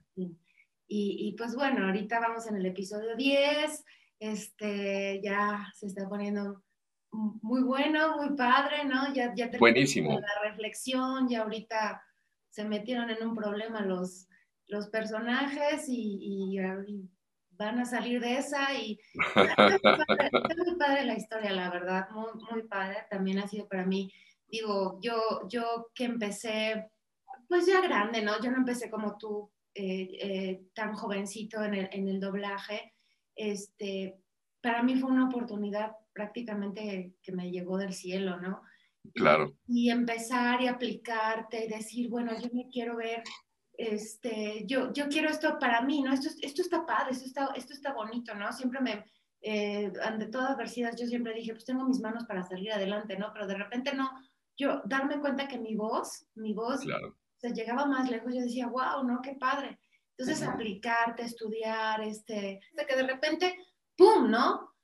Y, pues bueno, ahorita vamos en el episodio 10, este, ya se está poniendo muy bueno, muy padre, ¿no? Ya, ya Buenísimo. la reflexión, ya ahorita se metieron en un problema los, los personajes y, van a salir de esa y está muy, padre, la historia, la verdad, muy, muy padre. También ha sido para mí, digo, yo, yo que empecé, pues ya grande, ¿no? Yo no empecé como tú eh, eh, tan jovencito en el, en el, doblaje, este, para mí fue una oportunidad prácticamente que me llegó del cielo, ¿no? Claro. Y, empezar y aplicarte y decir, bueno, yo me quiero ver, este, yo, yo quiero esto para mí, ¿no? Esto, esto está padre, esto está, esto está bonito, ¿no? Siempre me, eh, ante todas adversidades, yo siempre dije, pues tengo mis manos para salir adelante, ¿no? Pero de repente no, yo darme cuenta que mi voz, mi voz claro sea, llegaba más lejos, yo decía, wow, ¿no? Qué padre. Entonces, aplicarte, estudiar, este, de que de repente, ¡pum!, ¿no?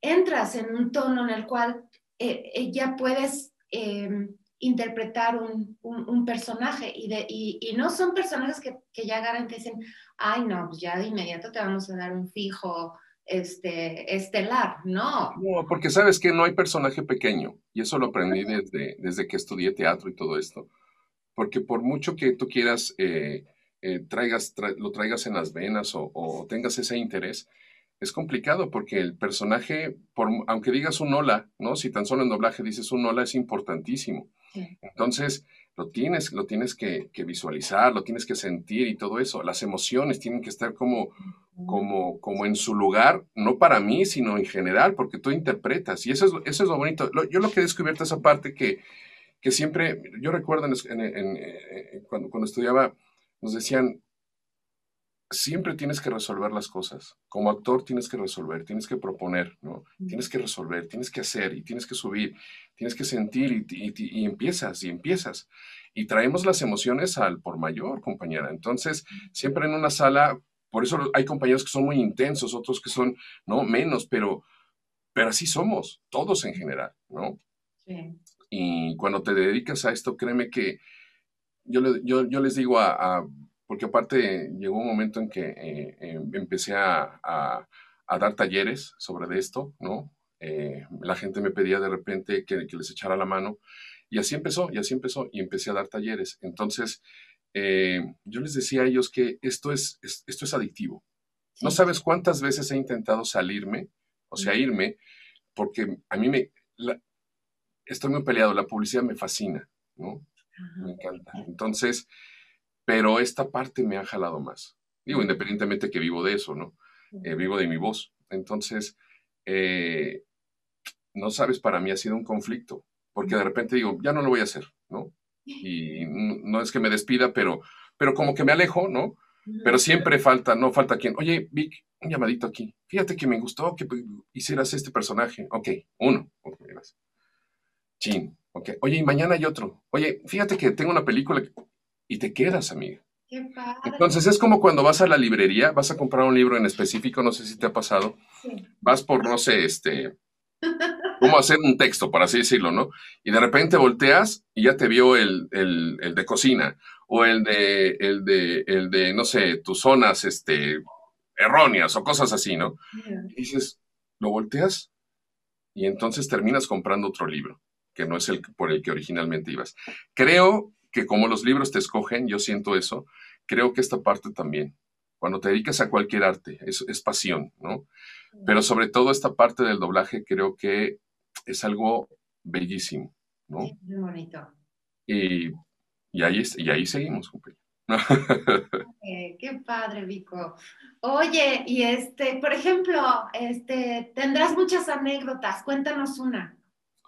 Entras en un tono en el cual eh, eh, ya puedes em, interpretar un, un, personaje y, de, y, y, no son personajes que, que ya agarran que dicen, ay, no, pues ya de inmediato te vamos a dar un fijo este, estelar, no. No, porque sabes que no hay personaje pequeño y eso lo aprendí desde, desde que estudié teatro y todo esto porque por mucho que tú quieras eh, eh, traigas, lo traigas en las venas o, tengas ese interés, es complicado porque el personaje, por, aunque digas un hola, ¿no? Si tan solo en doblaje dices un hola, es importantísimo. Entonces, lo tienes, lo tienes que, visualizar, lo tienes que sentir y todo eso. Las emociones tienen que estar como, como, como en su lugar, no para mí, sino en general, porque tú interpretas. Y eso es, eso es lo bonito. yo lo que he descubierto esa parte que que siempre, yo recuerdo eh, cuando, cuando estudiaba, nos decían, siempre tienes que resolver las cosas. Como actor tienes que resolver, tienes que proponer, ¿no? Tienes que resolver, tienes que hacer y tienes que subir, tienes que sentir y, empiezas y empiezas. Y traemos las emociones al por mayor, compañera. Entonces, siempre en una sala, por eso hay compañeros que son muy intensos, otros que son, ¿no? Menos, pero, pero así somos, todos en general, ¿no? Sí. Y cuando te dedicas a esto, créeme que yo, yo, yo les digo a, porque aparte llegó un momento en que eh, eh, empecé a, a, dar talleres sobre esto, ¿no? Eh, la gente me pedía de repente que, que, les echara la mano y así empezó, y así empezó, y empecé a dar talleres. Entonces, yo les decía a ellos que esto es, esto es adictivo. No sabes cuántas veces he intentado salirme, o sea, irme, porque a mí me, estoy muy peleado, la publicidad me fascina, ¿no? Me encanta. Entonces, pero esta parte me ha jalado más. Digo, independientemente que vivo de eso, ¿no? Eh, vivo de mi voz. Entonces, eh, no sabes, para mí ha sido un conflicto, porque de repente digo, ya no lo voy a hacer, ¿no? Y no es que me despida, pero, pero como que me alejo, ¿no? Pero siempre falta, no falta quien, oye, Vic, un llamadito aquí. Fíjate que me gustó que hicieras este personaje. Ok, uno. Okay. Chin, ok. Oye, y mañana hay otro. Oye, fíjate que tengo una película y te quedas, amiga. Qué padre. Entonces es como cuando vas a la librería, vas a comprar un libro en específico, no sé si te ha pasado. Sí. Vas por, no sé, este, cómo hacer un texto, por así decirlo, ¿no? Y de repente volteas y ya te vio el, de cocina o el de, el de, el de, no sé, tus zonas, este, erróneas o cosas así, ¿no? Y dices, lo volteas y entonces terminas comprando otro libro que no es el por el que originalmente ibas. Creo que como los libros te escogen, yo siento eso, creo que esta parte también. cuando te dedicas a cualquier arte, es, es pasión, ¿no? Pero sobre todo esta parte del doblaje creo que es algo bellísimo, ¿no? Sí, muy bonito. Y, y, ahí, y ahí seguimos, compañero. Eh, qué padre, Vico. Oye, y este, por ejemplo, este, tendrás muchas anécdotas. Cuéntanos una.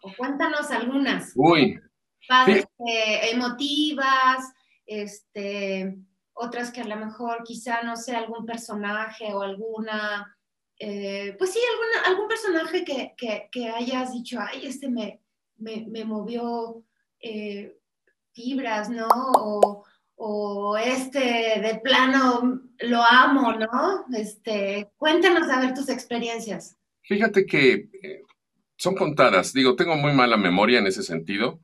O cuéntanos algunas. Uy. Padres, eh, emotivas, este, otras que a lo mejor quizá, no sé, algún personaje o alguna, eh, pues sí, alguna, algún personaje que, que, que, hayas dicho, ay, este me, me, me movió eh, fibras, ¿no? O, o este de plano lo amo, ¿no? Este, cuéntanos a ver tus experiencias. Fíjate que son contadas, digo, tengo muy mala memoria en ese sentido,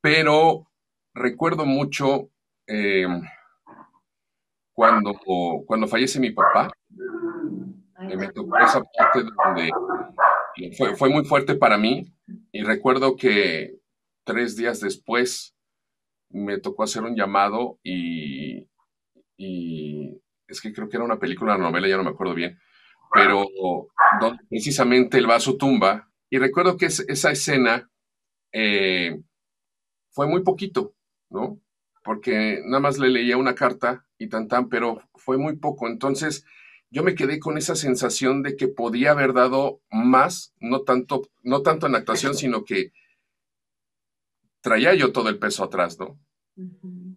pero recuerdo mucho eh, cuando, cuando fallece mi papá, eh, me tocó esa parte donde fue, fue muy fuerte para mí y recuerdo que tres días después me tocó hacer un llamado y, es que creo que era una película, una novela, ya no me acuerdo bien, pero donde precisamente él va a su tumba. Y recuerdo que esa escena eh, fue muy poquito, ¿no? Porque nada más le leía una carta y tan tan, pero fue muy poco. Entonces yo me quedé con esa sensación de que podía haber dado más, no tanto, no tanto en actuación, sino que traía yo todo el peso atrás, ¿no?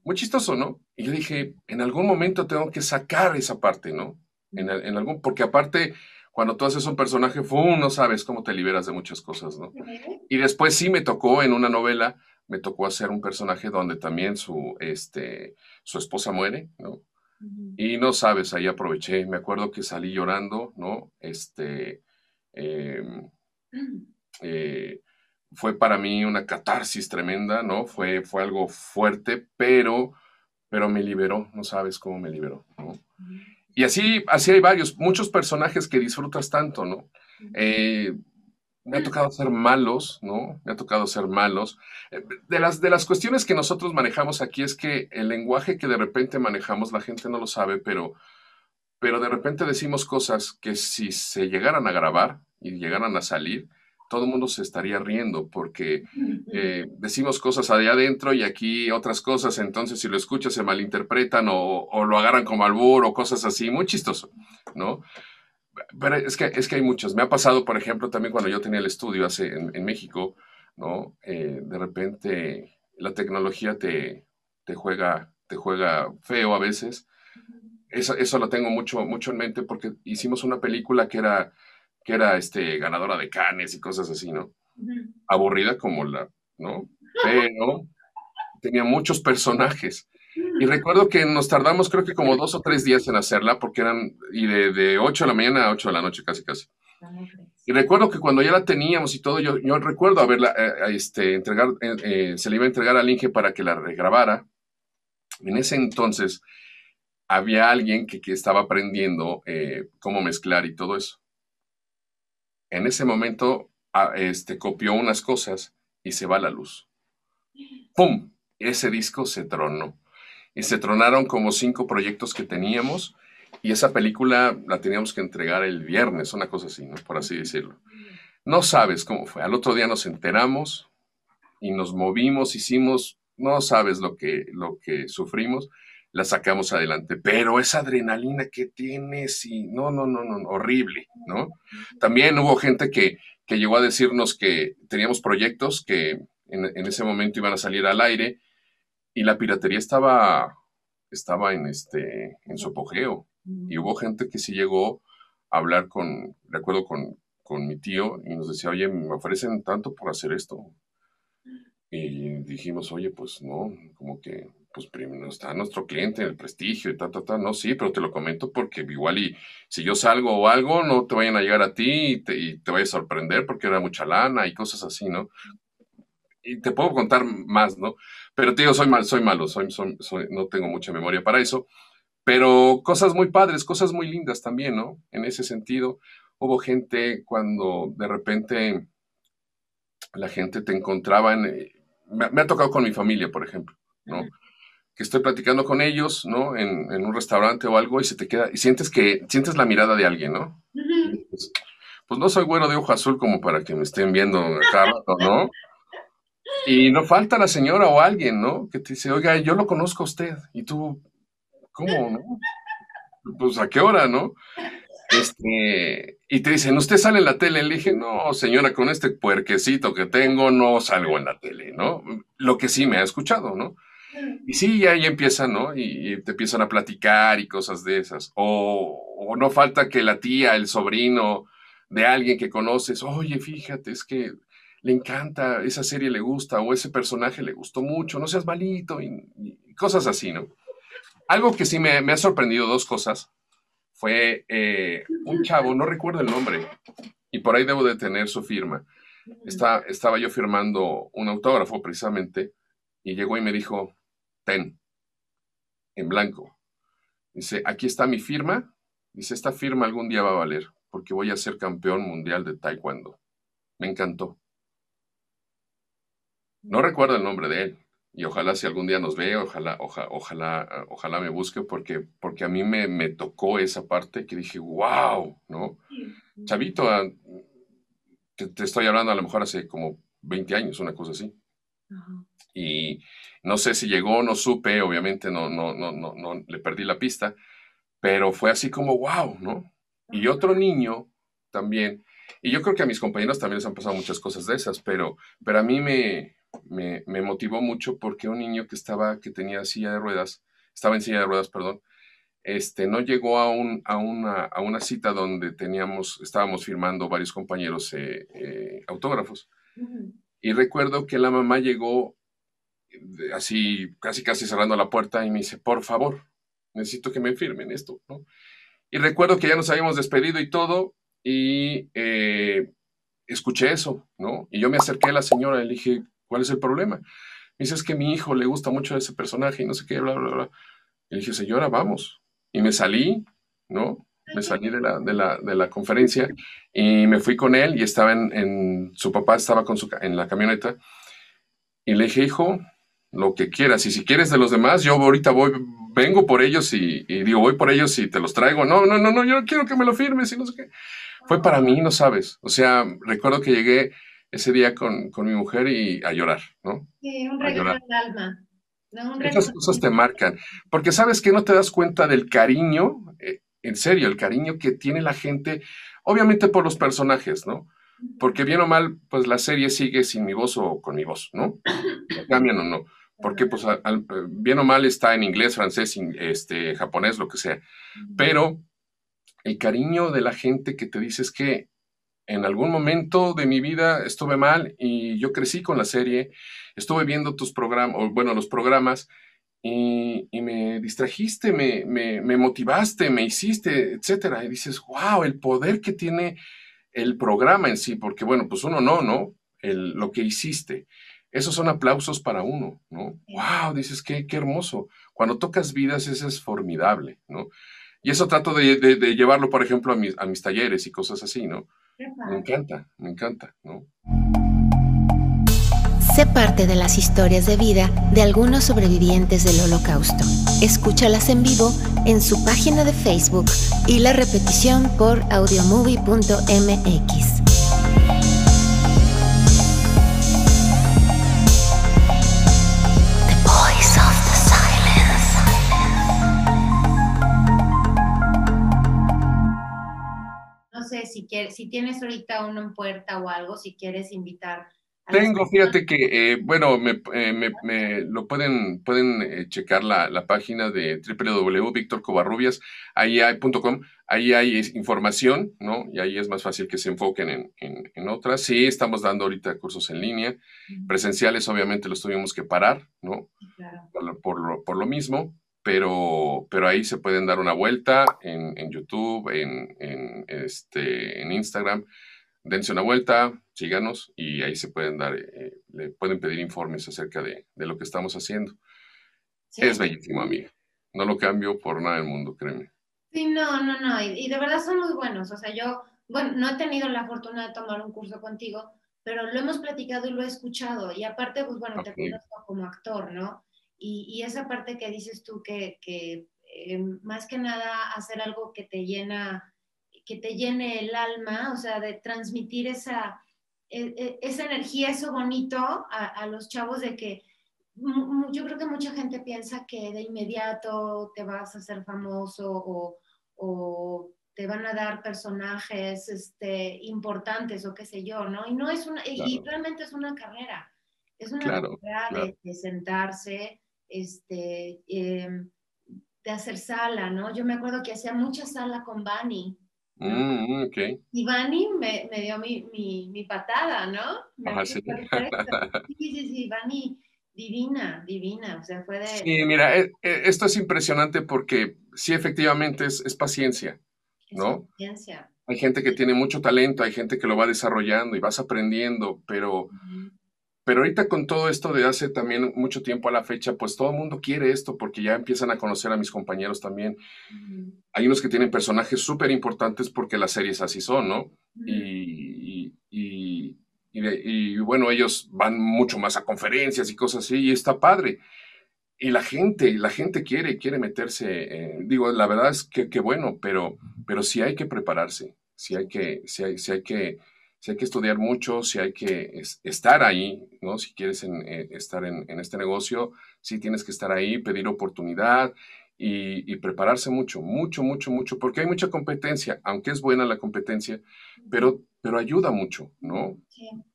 Muy chistoso, ¿no? Y yo dije, en algún momento tengo que sacar esa parte, ¿no? En, algún, porque aparte, cuando tú haces un personaje, ¡fum! no sabes cómo te liberas de muchas cosas, ¿no? Y después sí me tocó en una novela, me tocó hacer un personaje donde también su, este, su esposa muere, ¿no? Y no sabes, ahí aproveché, me acuerdo que salí llorando, ¿no? Este, em, eh, fue para mí una catarsis tremenda, ¿no? Fue, fue algo fuerte, pero, pero me liberó, no sabes cómo me liberó, ¿no? Y así, así hay varios, muchos personajes que disfrutas tanto, ¿no? Eh, me ha tocado ser malos, ¿no? Me ha tocado ser malos. Eh, de las, de las cuestiones que nosotros manejamos aquí es que el lenguaje que de repente manejamos, la gente no lo sabe, pero, pero de repente decimos cosas que si se llegaran a grabar y llegaran a salir, todo el mundo se estaría riendo porque eh, decimos cosas allá adentro y aquí otras cosas, entonces si lo escuchas se malinterpretan o, lo agarran como albur o cosas así, muy chistoso, ¿no? Pero es que, es que hay muchos. Me ha pasado, por ejemplo, también cuando yo tenía el estudio hace, en, México, ¿no? Eh, de repente la tecnología te, te, juega, te juega feo a veces. Eso, eso lo tengo mucho, mucho en mente porque hicimos una película que era que era este, ganadora de canes y cosas así, ¿no? Aburrida como la, ¿no? Pero tenía muchos personajes. Y recuerdo que nos tardamos creo que como dos o tres días en hacerla, porque eran, y de, de 8 de la mañana a 8 de la noche casi casi. Y recuerdo que cuando ya la teníamos y todo, yo, yo recuerdo haberla, eh, este, entregar, eh, eh, se le iba a entregar al Inge para que la regrabara. En ese entonces había alguien que, que estaba aprendiendo cómo mezclar y todo eso en ese momento este, copió unas cosas y se va la luz. ¡Pum! Ese disco se tronó. Y se tronaron como cinco proyectos que teníamos y esa película la teníamos que entregar el viernes, una cosa así, ¿no? por así decirlo. No sabes cómo fue. Al otro día nos enteramos y nos movimos, hicimos, no sabes lo que, lo que sufrimos la sacamos adelante. Pero esa adrenalina que tienes y no, no, no, no, horrible, ¿no? También hubo gente que, que llegó a decirnos que teníamos proyectos que en, ese momento iban a salir al aire y la piratería estaba, estaba en, este, en su apogeo. Y hubo gente que sí llegó a hablar con, de acuerdo con, con mi tío, y nos decía, oye, me ofrecen tanto por hacer esto. Y dijimos, oye, pues no, como que pues primero está nuestro cliente, el prestigio y tal, tal, tal. No, sí, pero te lo comento porque igual y si yo salgo o algo, no te vayan a llegar a ti y te, y te vaya a sorprender porque era mucha lana y cosas así, ¿no? Y te puedo contar más, ¿no? Pero te digo, soy, mal, soy malo, soy, soy, no tengo mucha memoria para eso. Pero cosas muy padres, cosas muy lindas también, ¿no? En ese sentido, hubo gente cuando de repente la gente te encontraba en... Me, me ha tocado con mi familia, por ejemplo, ¿no? que estoy platicando con ellos, ¿no? En, un restaurante o algo y se te queda, y sientes que, sientes la mirada de alguien, ¿no? pues, pues, no soy bueno de ojo azul como para que me estén viendo cada rato, ¿no? Y no falta la señora o alguien, ¿no? Que te dice, oiga, yo lo conozco a usted. Y tú, ¿cómo, no? Pues a qué hora, ¿no? Este, y te dicen, ¿usted sale en la tele? Le dije, no, señora, con este puerquecito que tengo no salgo en la tele, ¿no? Lo que sí me ha escuchado, ¿no? Y sí, ya ahí empiezan, ¿no? Y, te empiezan a platicar y cosas de esas. O, no falta que la tía, el sobrino de alguien que conoces, oye, fíjate, es que le encanta, esa serie le gusta, o ese personaje le gustó mucho, no seas malito, cosas así, ¿no? Algo que sí me, ha sorprendido, dos cosas, fue eh, un chavo, no recuerdo el nombre, y por ahí debo de tener su firma. Estaba yo firmando un autógrafo precisamente, y llegó y me dijo, ten, en blanco. Dice, aquí está mi firma. Dice, esta firma algún día va a valer, porque voy a ser campeón mundial de taekwondo. Me encantó. No recuerdo el nombre de él. Y ojalá si algún día nos ve, ojalá, ojalá, ojalá me busque, porque, porque a mí me, me tocó esa parte que dije, wow, ¿no? Chavito, ah, te, estoy hablando a lo mejor hace como 20 años, una cosa así. Y no sé si llegó, no supe, obviamente no, no, no, no, no le perdí la pista, pero fue así como, wow, ¿no? Y otro niño también, y yo creo que a mis compañeros también les han pasado muchas cosas de esas, pero, pero a mí me, me, motivó mucho porque un niño que estaba, que tenía silla de ruedas, estaba en silla de ruedas, perdón, este, no llegó a, un, a, una, a una cita donde teníamos, estábamos firmando varios compañeros eh, eh, autógrafos. Y recuerdo que la mamá llegó así, casi casi cerrando la puerta y me dice, por favor, necesito que me firmen esto, ¿no? Y recuerdo que ya nos habíamos despedido y todo, y eh, escuché eso, ¿no? Y yo me acerqué a la señora y le dije, ¿Cuál es el problema? Me dice, es que a mi hijo le gusta mucho ese personaje y no sé qué, bla, bla, bla. Y le dije, señora, vamos. Y me salí, ¿no? Me salí de la, de la, de la conferencia y me fui con él y estaba en, su papá estaba con su, en la camioneta y le dije, hijo, lo que quieras. Y si quieres de los demás, yo ahorita voy, vengo por ellos y, y, digo, voy por ellos y te los traigo. No, no, no, no, yo no quiero que me lo firmes y no sé qué. Fue para mí, no sabes. O sea, recuerdo que llegué ese día con, mi mujer y a llorar, ¿no? Sí, un regalo del alma. Esas cosas te marcan, porque sabes que no te das cuenta del cariño, eh, en serio, el cariño que tiene la gente, obviamente por los personajes, ¿no? Porque bien o mal, pues la serie sigue sin mi voz o con mi voz, ¿no? Cambian o no. Porque pues bien o mal está en inglés, francés, este, japonés, lo que sea. Pero el cariño de la gente que te dice es que en algún momento de mi vida estuve mal y yo crecí con la serie, estuve viendo tus programas, bueno, los programas, y, me distrajiste, me, me, motivaste, me hiciste, etcétera. Y dices, wow, el poder que tiene el programa en sí, porque bueno, pues uno no, ¿no? El, lo que hiciste. Esos son aplausos para uno, ¿no? Wow, dices, qué, qué hermoso. Cuando tocas vidas, eso es formidable, ¿no? Y eso trato de, de, llevarlo, por ejemplo, a mis, a mis talleres y cosas así, ¿no? Me encanta, me encanta, ¿no? Sé parte de las historias de vida de algunos sobrevivientes del holocausto. Escúchalas en vivo en su página de Facebook y la repetición por audiomovie.mx. si, quieres, si tienes ahorita uno en puerta o algo, si quieres invitar. Tengo, fíjate que, eh, bueno, me, eh, me, me, lo pueden, pueden eh, checar la, la, página de www.victorcovarrubias, ahí hay, ahí hay información, ¿no? Y ahí es más fácil que se enfoquen en, en, en otras. Sí, estamos dando ahorita cursos en línea, presenciales obviamente los tuvimos que parar, ¿no? Por, por, lo, por lo mismo, pero, pero ahí se pueden dar una vuelta en, en YouTube, en, en, este, en Instagram. Dense una vuelta, síganos y ahí se pueden dar, eh, le pueden pedir informes acerca de, de lo que estamos haciendo. Es bellísimo, amiga. No lo cambio por nada del mundo, créeme. Sí, no, no, no. Y, de verdad son muy buenos. O sea, yo, bueno, no he tenido la fortuna de tomar un curso contigo, pero lo hemos platicado y lo he escuchado. Y aparte, pues bueno, te conozco como actor, ¿no? Y, esa parte que dices tú que, que eh, más que nada hacer algo que te llena, que te llene el alma, o sea, de transmitir esa, e, e, esa energía, eso bonito a, los chavos de que yo creo que mucha gente piensa que de inmediato te vas a hacer famoso o, o te van a dar personajes este, importantes o qué sé yo, ¿no? Y no es una, y realmente es una carrera, es una carrera De, sentarse, este, em, de hacer sala, ¿no? Yo me acuerdo que hacía mucha sala con Bani. Mm, y Bani me, me dio mi, mi, mi, patada, ¿no? sí. sí, sí, sí, Bani divina, divina, o sea, fue de... Sí, mira, e, e, esto es impresionante porque sí, efectivamente es, es paciencia. ¿no? Hay gente que tiene mucho talento, hay gente que lo va desarrollando y vas aprendiendo, pero, pero ahorita con todo esto de hace también mucho tiempo a la fecha, pues todo el mundo quiere esto porque ya empiezan a conocer a mis compañeros también. Hay unos que tienen personajes súper importantes porque las series así son, ¿no? y, y, y, bueno, ellos van mucho más a conferencias y cosas así y está padre y la gente, la gente quiere, quiere meterse, digo, la verdad es que, que, bueno, pero, pero sí hay que prepararse, sí hay que, sí hay, hay que, hay que estudiar mucho, sí hay que estar ahí, ¿no? Si quieres eh, estar en, en, este negocio, sí tienes que estar ahí, pedir oportunidad y, prepararse mucho, mucho, mucho, mucho, porque hay mucha competencia, aunque es buena la competencia, pero, pero ayuda mucho, ¿no?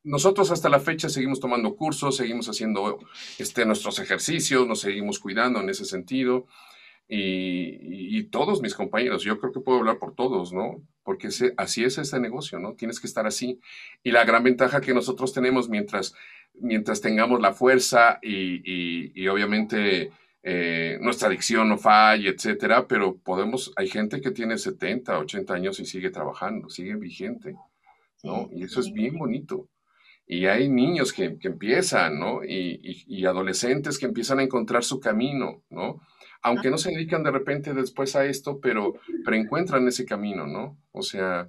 Nosotros hasta la fecha seguimos tomando cursos, seguimos haciendo este, nuestros ejercicios, nos seguimos cuidando en ese sentido. Y, todos mis compañeros, yo creo que puedo hablar por todos, ¿no? Porque así es este negocio, ¿no? Tienes que estar así. Y la gran ventaja que nosotros tenemos mientras, mientras tengamos la fuerza y, y obviamente eh, nuestra adicción no falla, etcétera, pero podemos, hay gente que tiene 70, 80 años y sigue trabajando, sigue vigente, ¿no? y eso es bien bonito. Y hay niños que, que empiezan, ¿no? Y, y, adolescentes que empiezan a encontrar su camino, ¿no? Aunque no se dedican de repente después a esto, pero, pero encuentran ese camino, ¿no? O sea,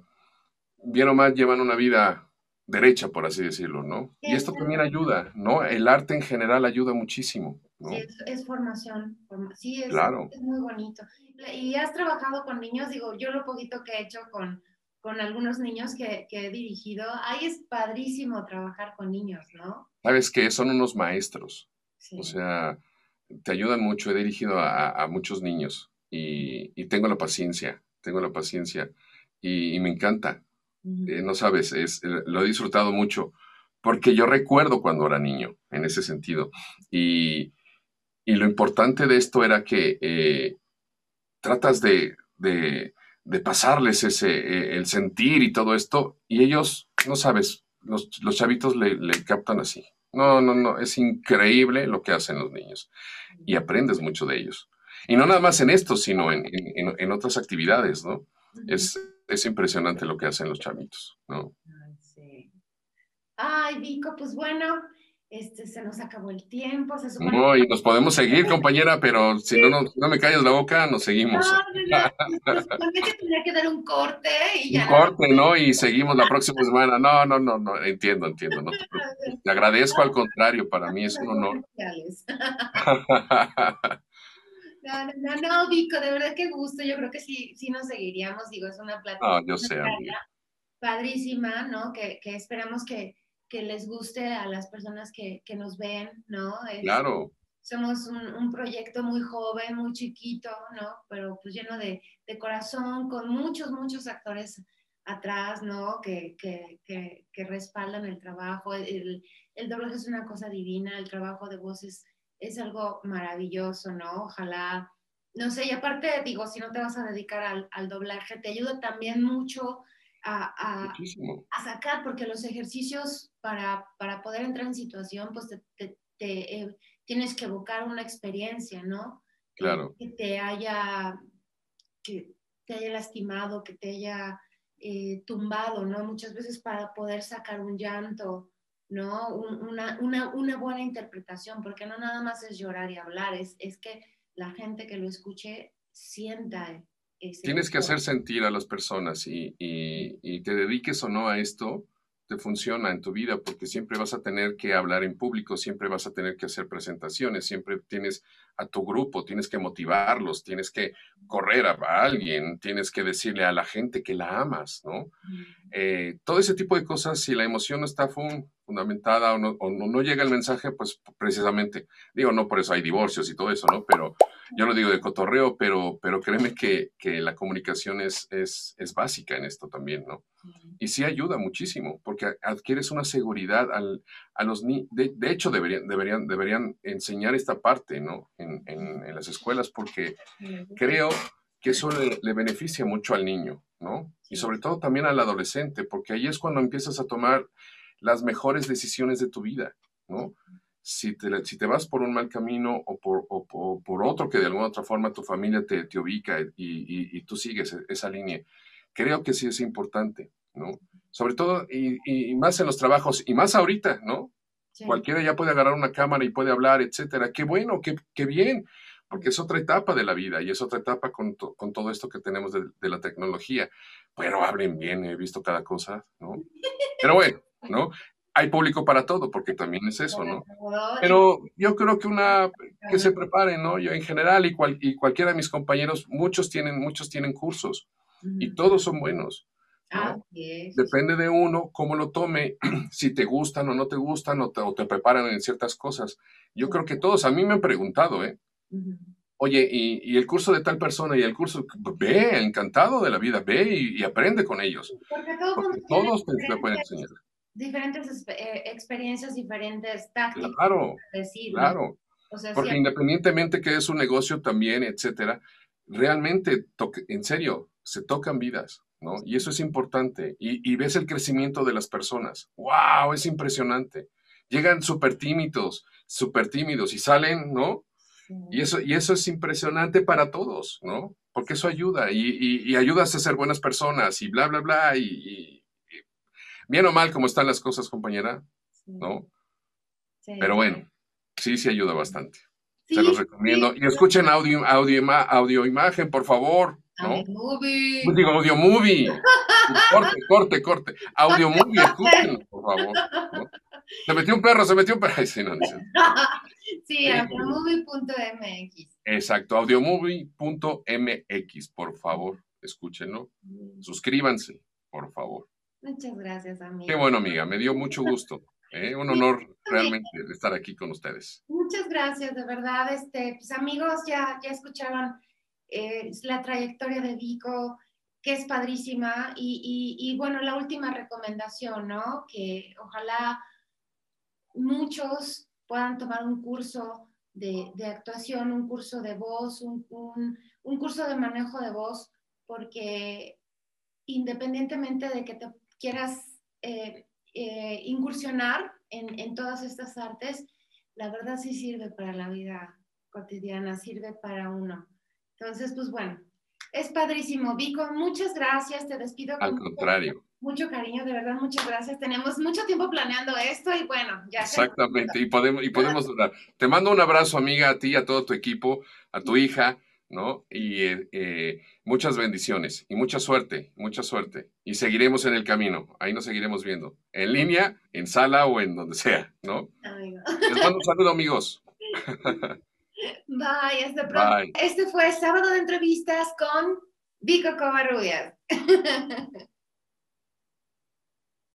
bien o mal llevan una vida derecha, por así decirlo, ¿no? Y esto también ayuda, ¿no? El arte en general ayuda muchísimo. Sí, es, formación, sí, es, claro. es, muy bonito. Y has trabajado con niños, digo, yo lo poquito que he hecho con, con algunos niños que, que, he dirigido, ahí es padrísimo trabajar con niños, ¿no? Sabes que son unos maestros, o sea, te ayudan mucho, he dirigido a, a muchos niños y, y, tengo la paciencia, tengo la paciencia y, y me encanta, eh, no sabes, es, eh, lo he disfrutado mucho porque yo recuerdo cuando era niño, en ese sentido, y y lo importante de esto era que eh, tratas de, pasarles ese, eh, el sentir y todo esto, y ellos, no sabes, los, chavitos le, captan así. No, no, no, es increíble lo que hacen los niños y aprendes mucho de ellos. Y no nada más en esto, sino en, otras actividades, ¿no? Es, es, impresionante lo que hacen los chavitos, ¿no? Ay, Vico, pues bueno, este, se nos acabó el tiempo. no, y nos podemos seguir, compañera, pero si no, no, me calles la boca, nos seguimos. No, no, no. que tenía que dar un corte y ya. Un corte, ¿no? Y seguimos la próxima semana. No, no, no, no, entiendo, entiendo. No te, te agradezco, al contrario, para mí es un honor. No, no, no, Vico, de verdad que gusto. Yo creo que sí, sí nos seguiríamos. Digo, es una plática. No, yo sé, Padrísima, ¿no? Que, que esperamos que, que les guste a las personas que, que nos ven, ¿no? claro. Somos un, un, proyecto muy joven, muy chiquito, ¿no? Pero pues lleno de, de corazón, con muchos, muchos actores atrás, ¿no? Que, que, que, respaldan el trabajo. El, el, doblaje es una cosa divina, el trabajo de voces es, algo maravilloso, ¿no? Ojalá, no sé, y aparte, digo, si no te vas a dedicar al, al doblaje, te ayuda también mucho a, a, sacar, porque los ejercicios para, para, poder entrar en situación, pues te, eh, tienes que evocar una experiencia, ¿no? Claro. Que te haya, que te haya lastimado, que te haya eh, tumbado, ¿no? Muchas veces para poder sacar un llanto, ¿no? una, una, una, buena interpretación, porque no nada más es llorar y hablar, es, es que la gente que lo escuche sienta Tienes que hacer sentir a las personas y, te dediques o no a esto, te funciona en tu vida porque siempre vas a tener que hablar en público, siempre vas a tener que hacer presentaciones, siempre tienes a tu grupo, tienes que motivarlos, tienes que correr a, alguien, tienes que decirle a la gente que la amas, ¿no? Eh, todo ese tipo de cosas, si la emoción no está fundamentada o no, o no, llega el mensaje, pues precisamente, digo, no por eso hay divorcios y todo eso, ¿no? Pero yo lo digo de cotorreo, pero, pero créeme que, que la comunicación es, es, es, básica en esto también, ¿no? Y sí ayuda muchísimo, porque adquieres una seguridad al, a los niños. De, de, hecho, deberían, deberían, deberían enseñar esta parte, ¿no? En, en, en las escuelas, porque creo que eso le, le, beneficia mucho al niño, ¿no? Y sobre todo también al adolescente, porque ahí es cuando empiezas a tomar las mejores decisiones de tu vida, ¿no? si te, si te vas por un mal camino o por, o, por otro que de alguna otra forma tu familia te, te ubica y, y, tú sigues esa línea, creo que sí es importante, ¿no? Sobre todo, y, y más en los trabajos, y más ahorita, ¿no? Cualquiera ya puede agarrar una cámara y puede hablar, etcétera. Qué bueno, qué, qué bien, porque es otra etapa de la vida y es otra etapa con, con todo esto que tenemos de, de, la tecnología. Pero hablen bien, he visto cada cosa, ¿no? Pero bueno, ¿no? hay público para todo, porque también es eso, ¿no? Pero yo creo que una, que se prepare, ¿no? Yo en general y, cual, y cualquiera de mis compañeros, muchos tienen, muchos tienen cursos y todos son buenos. ¿no? Depende de uno cómo lo tome, si te gustan o no te gustan o te, preparan en ciertas cosas. Yo creo que todos, a mí me han preguntado, ¿eh? Oye, y, el curso de tal persona y el curso, ve, encantado de la vida, ve y, aprende con ellos. Porque, todos te, pueden enseñar diferentes eh, experiencias, diferentes tácticas. Claro, claro. Porque independientemente que es un negocio también, etcétera, realmente, en serio, se tocan vidas, ¿no? Y eso es importante. Y, ves el crecimiento de las personas. ¡Wow! Es impresionante. Llegan súper tímidos, súper tímidos y salen, ¿no? Y, eso, y eso es impresionante para todos, ¿no? Porque eso ayuda y, y, ayudas a ser buenas personas y bla, bla, bla. y bien o mal como están las cosas, compañera, ¿no? Sí. Pero bueno, sí, sí ayuda bastante. Se los recomiendo. Y escuchen audio, audio, audio imagen, por favor. ¿no? Movie. Pues digo, audio movie. corte, corte, corte. Audio movie, escúchenlo, por favor. Se metió un perro, se metió un perro. Ay, sí, no, no, sí, audiomovie.mx. Exacto, audiomovie.mx, por favor, escúchenlo. Suscríbanse, por favor. Muchas gracias, amiga. Qué bueno, amiga. Me dio mucho gusto. ¿eh? Un honor realmente estar aquí con ustedes. Muchas gracias, de verdad. Este, pues amigos, ya, ya escucharon eh, la trayectoria de Vico, que es padrísima. Y, y, bueno, la última recomendación, ¿no? Que ojalá muchos puedan tomar un curso de, de actuación, un curso de voz, un, un, un curso de manejo de voz, porque independientemente de que te quieras eh, eh, incursionar en, en, todas estas artes, la verdad sí sirve para la vida cotidiana, sirve para uno. Entonces, pues bueno, es padrísimo. Vico, muchas gracias, te despido. Al contrario. Mucho, cariño, de verdad, muchas gracias. Tenemos mucho tiempo planeando esto y bueno, ya. Exactamente, y podemos, y podemos durar. Te mando un abrazo, amiga, a ti, a todo tu equipo, a tu hija. ¿No? Y eh, eh, muchas bendiciones y mucha suerte, mucha suerte. Y seguiremos en el camino, ahí nos seguiremos viendo, en línea, en sala o en donde sea, ¿no? Les mando un saludo, amigos. Bye, hasta pronto. Este fue Sábado de Entrevistas con Vico Covarrubias.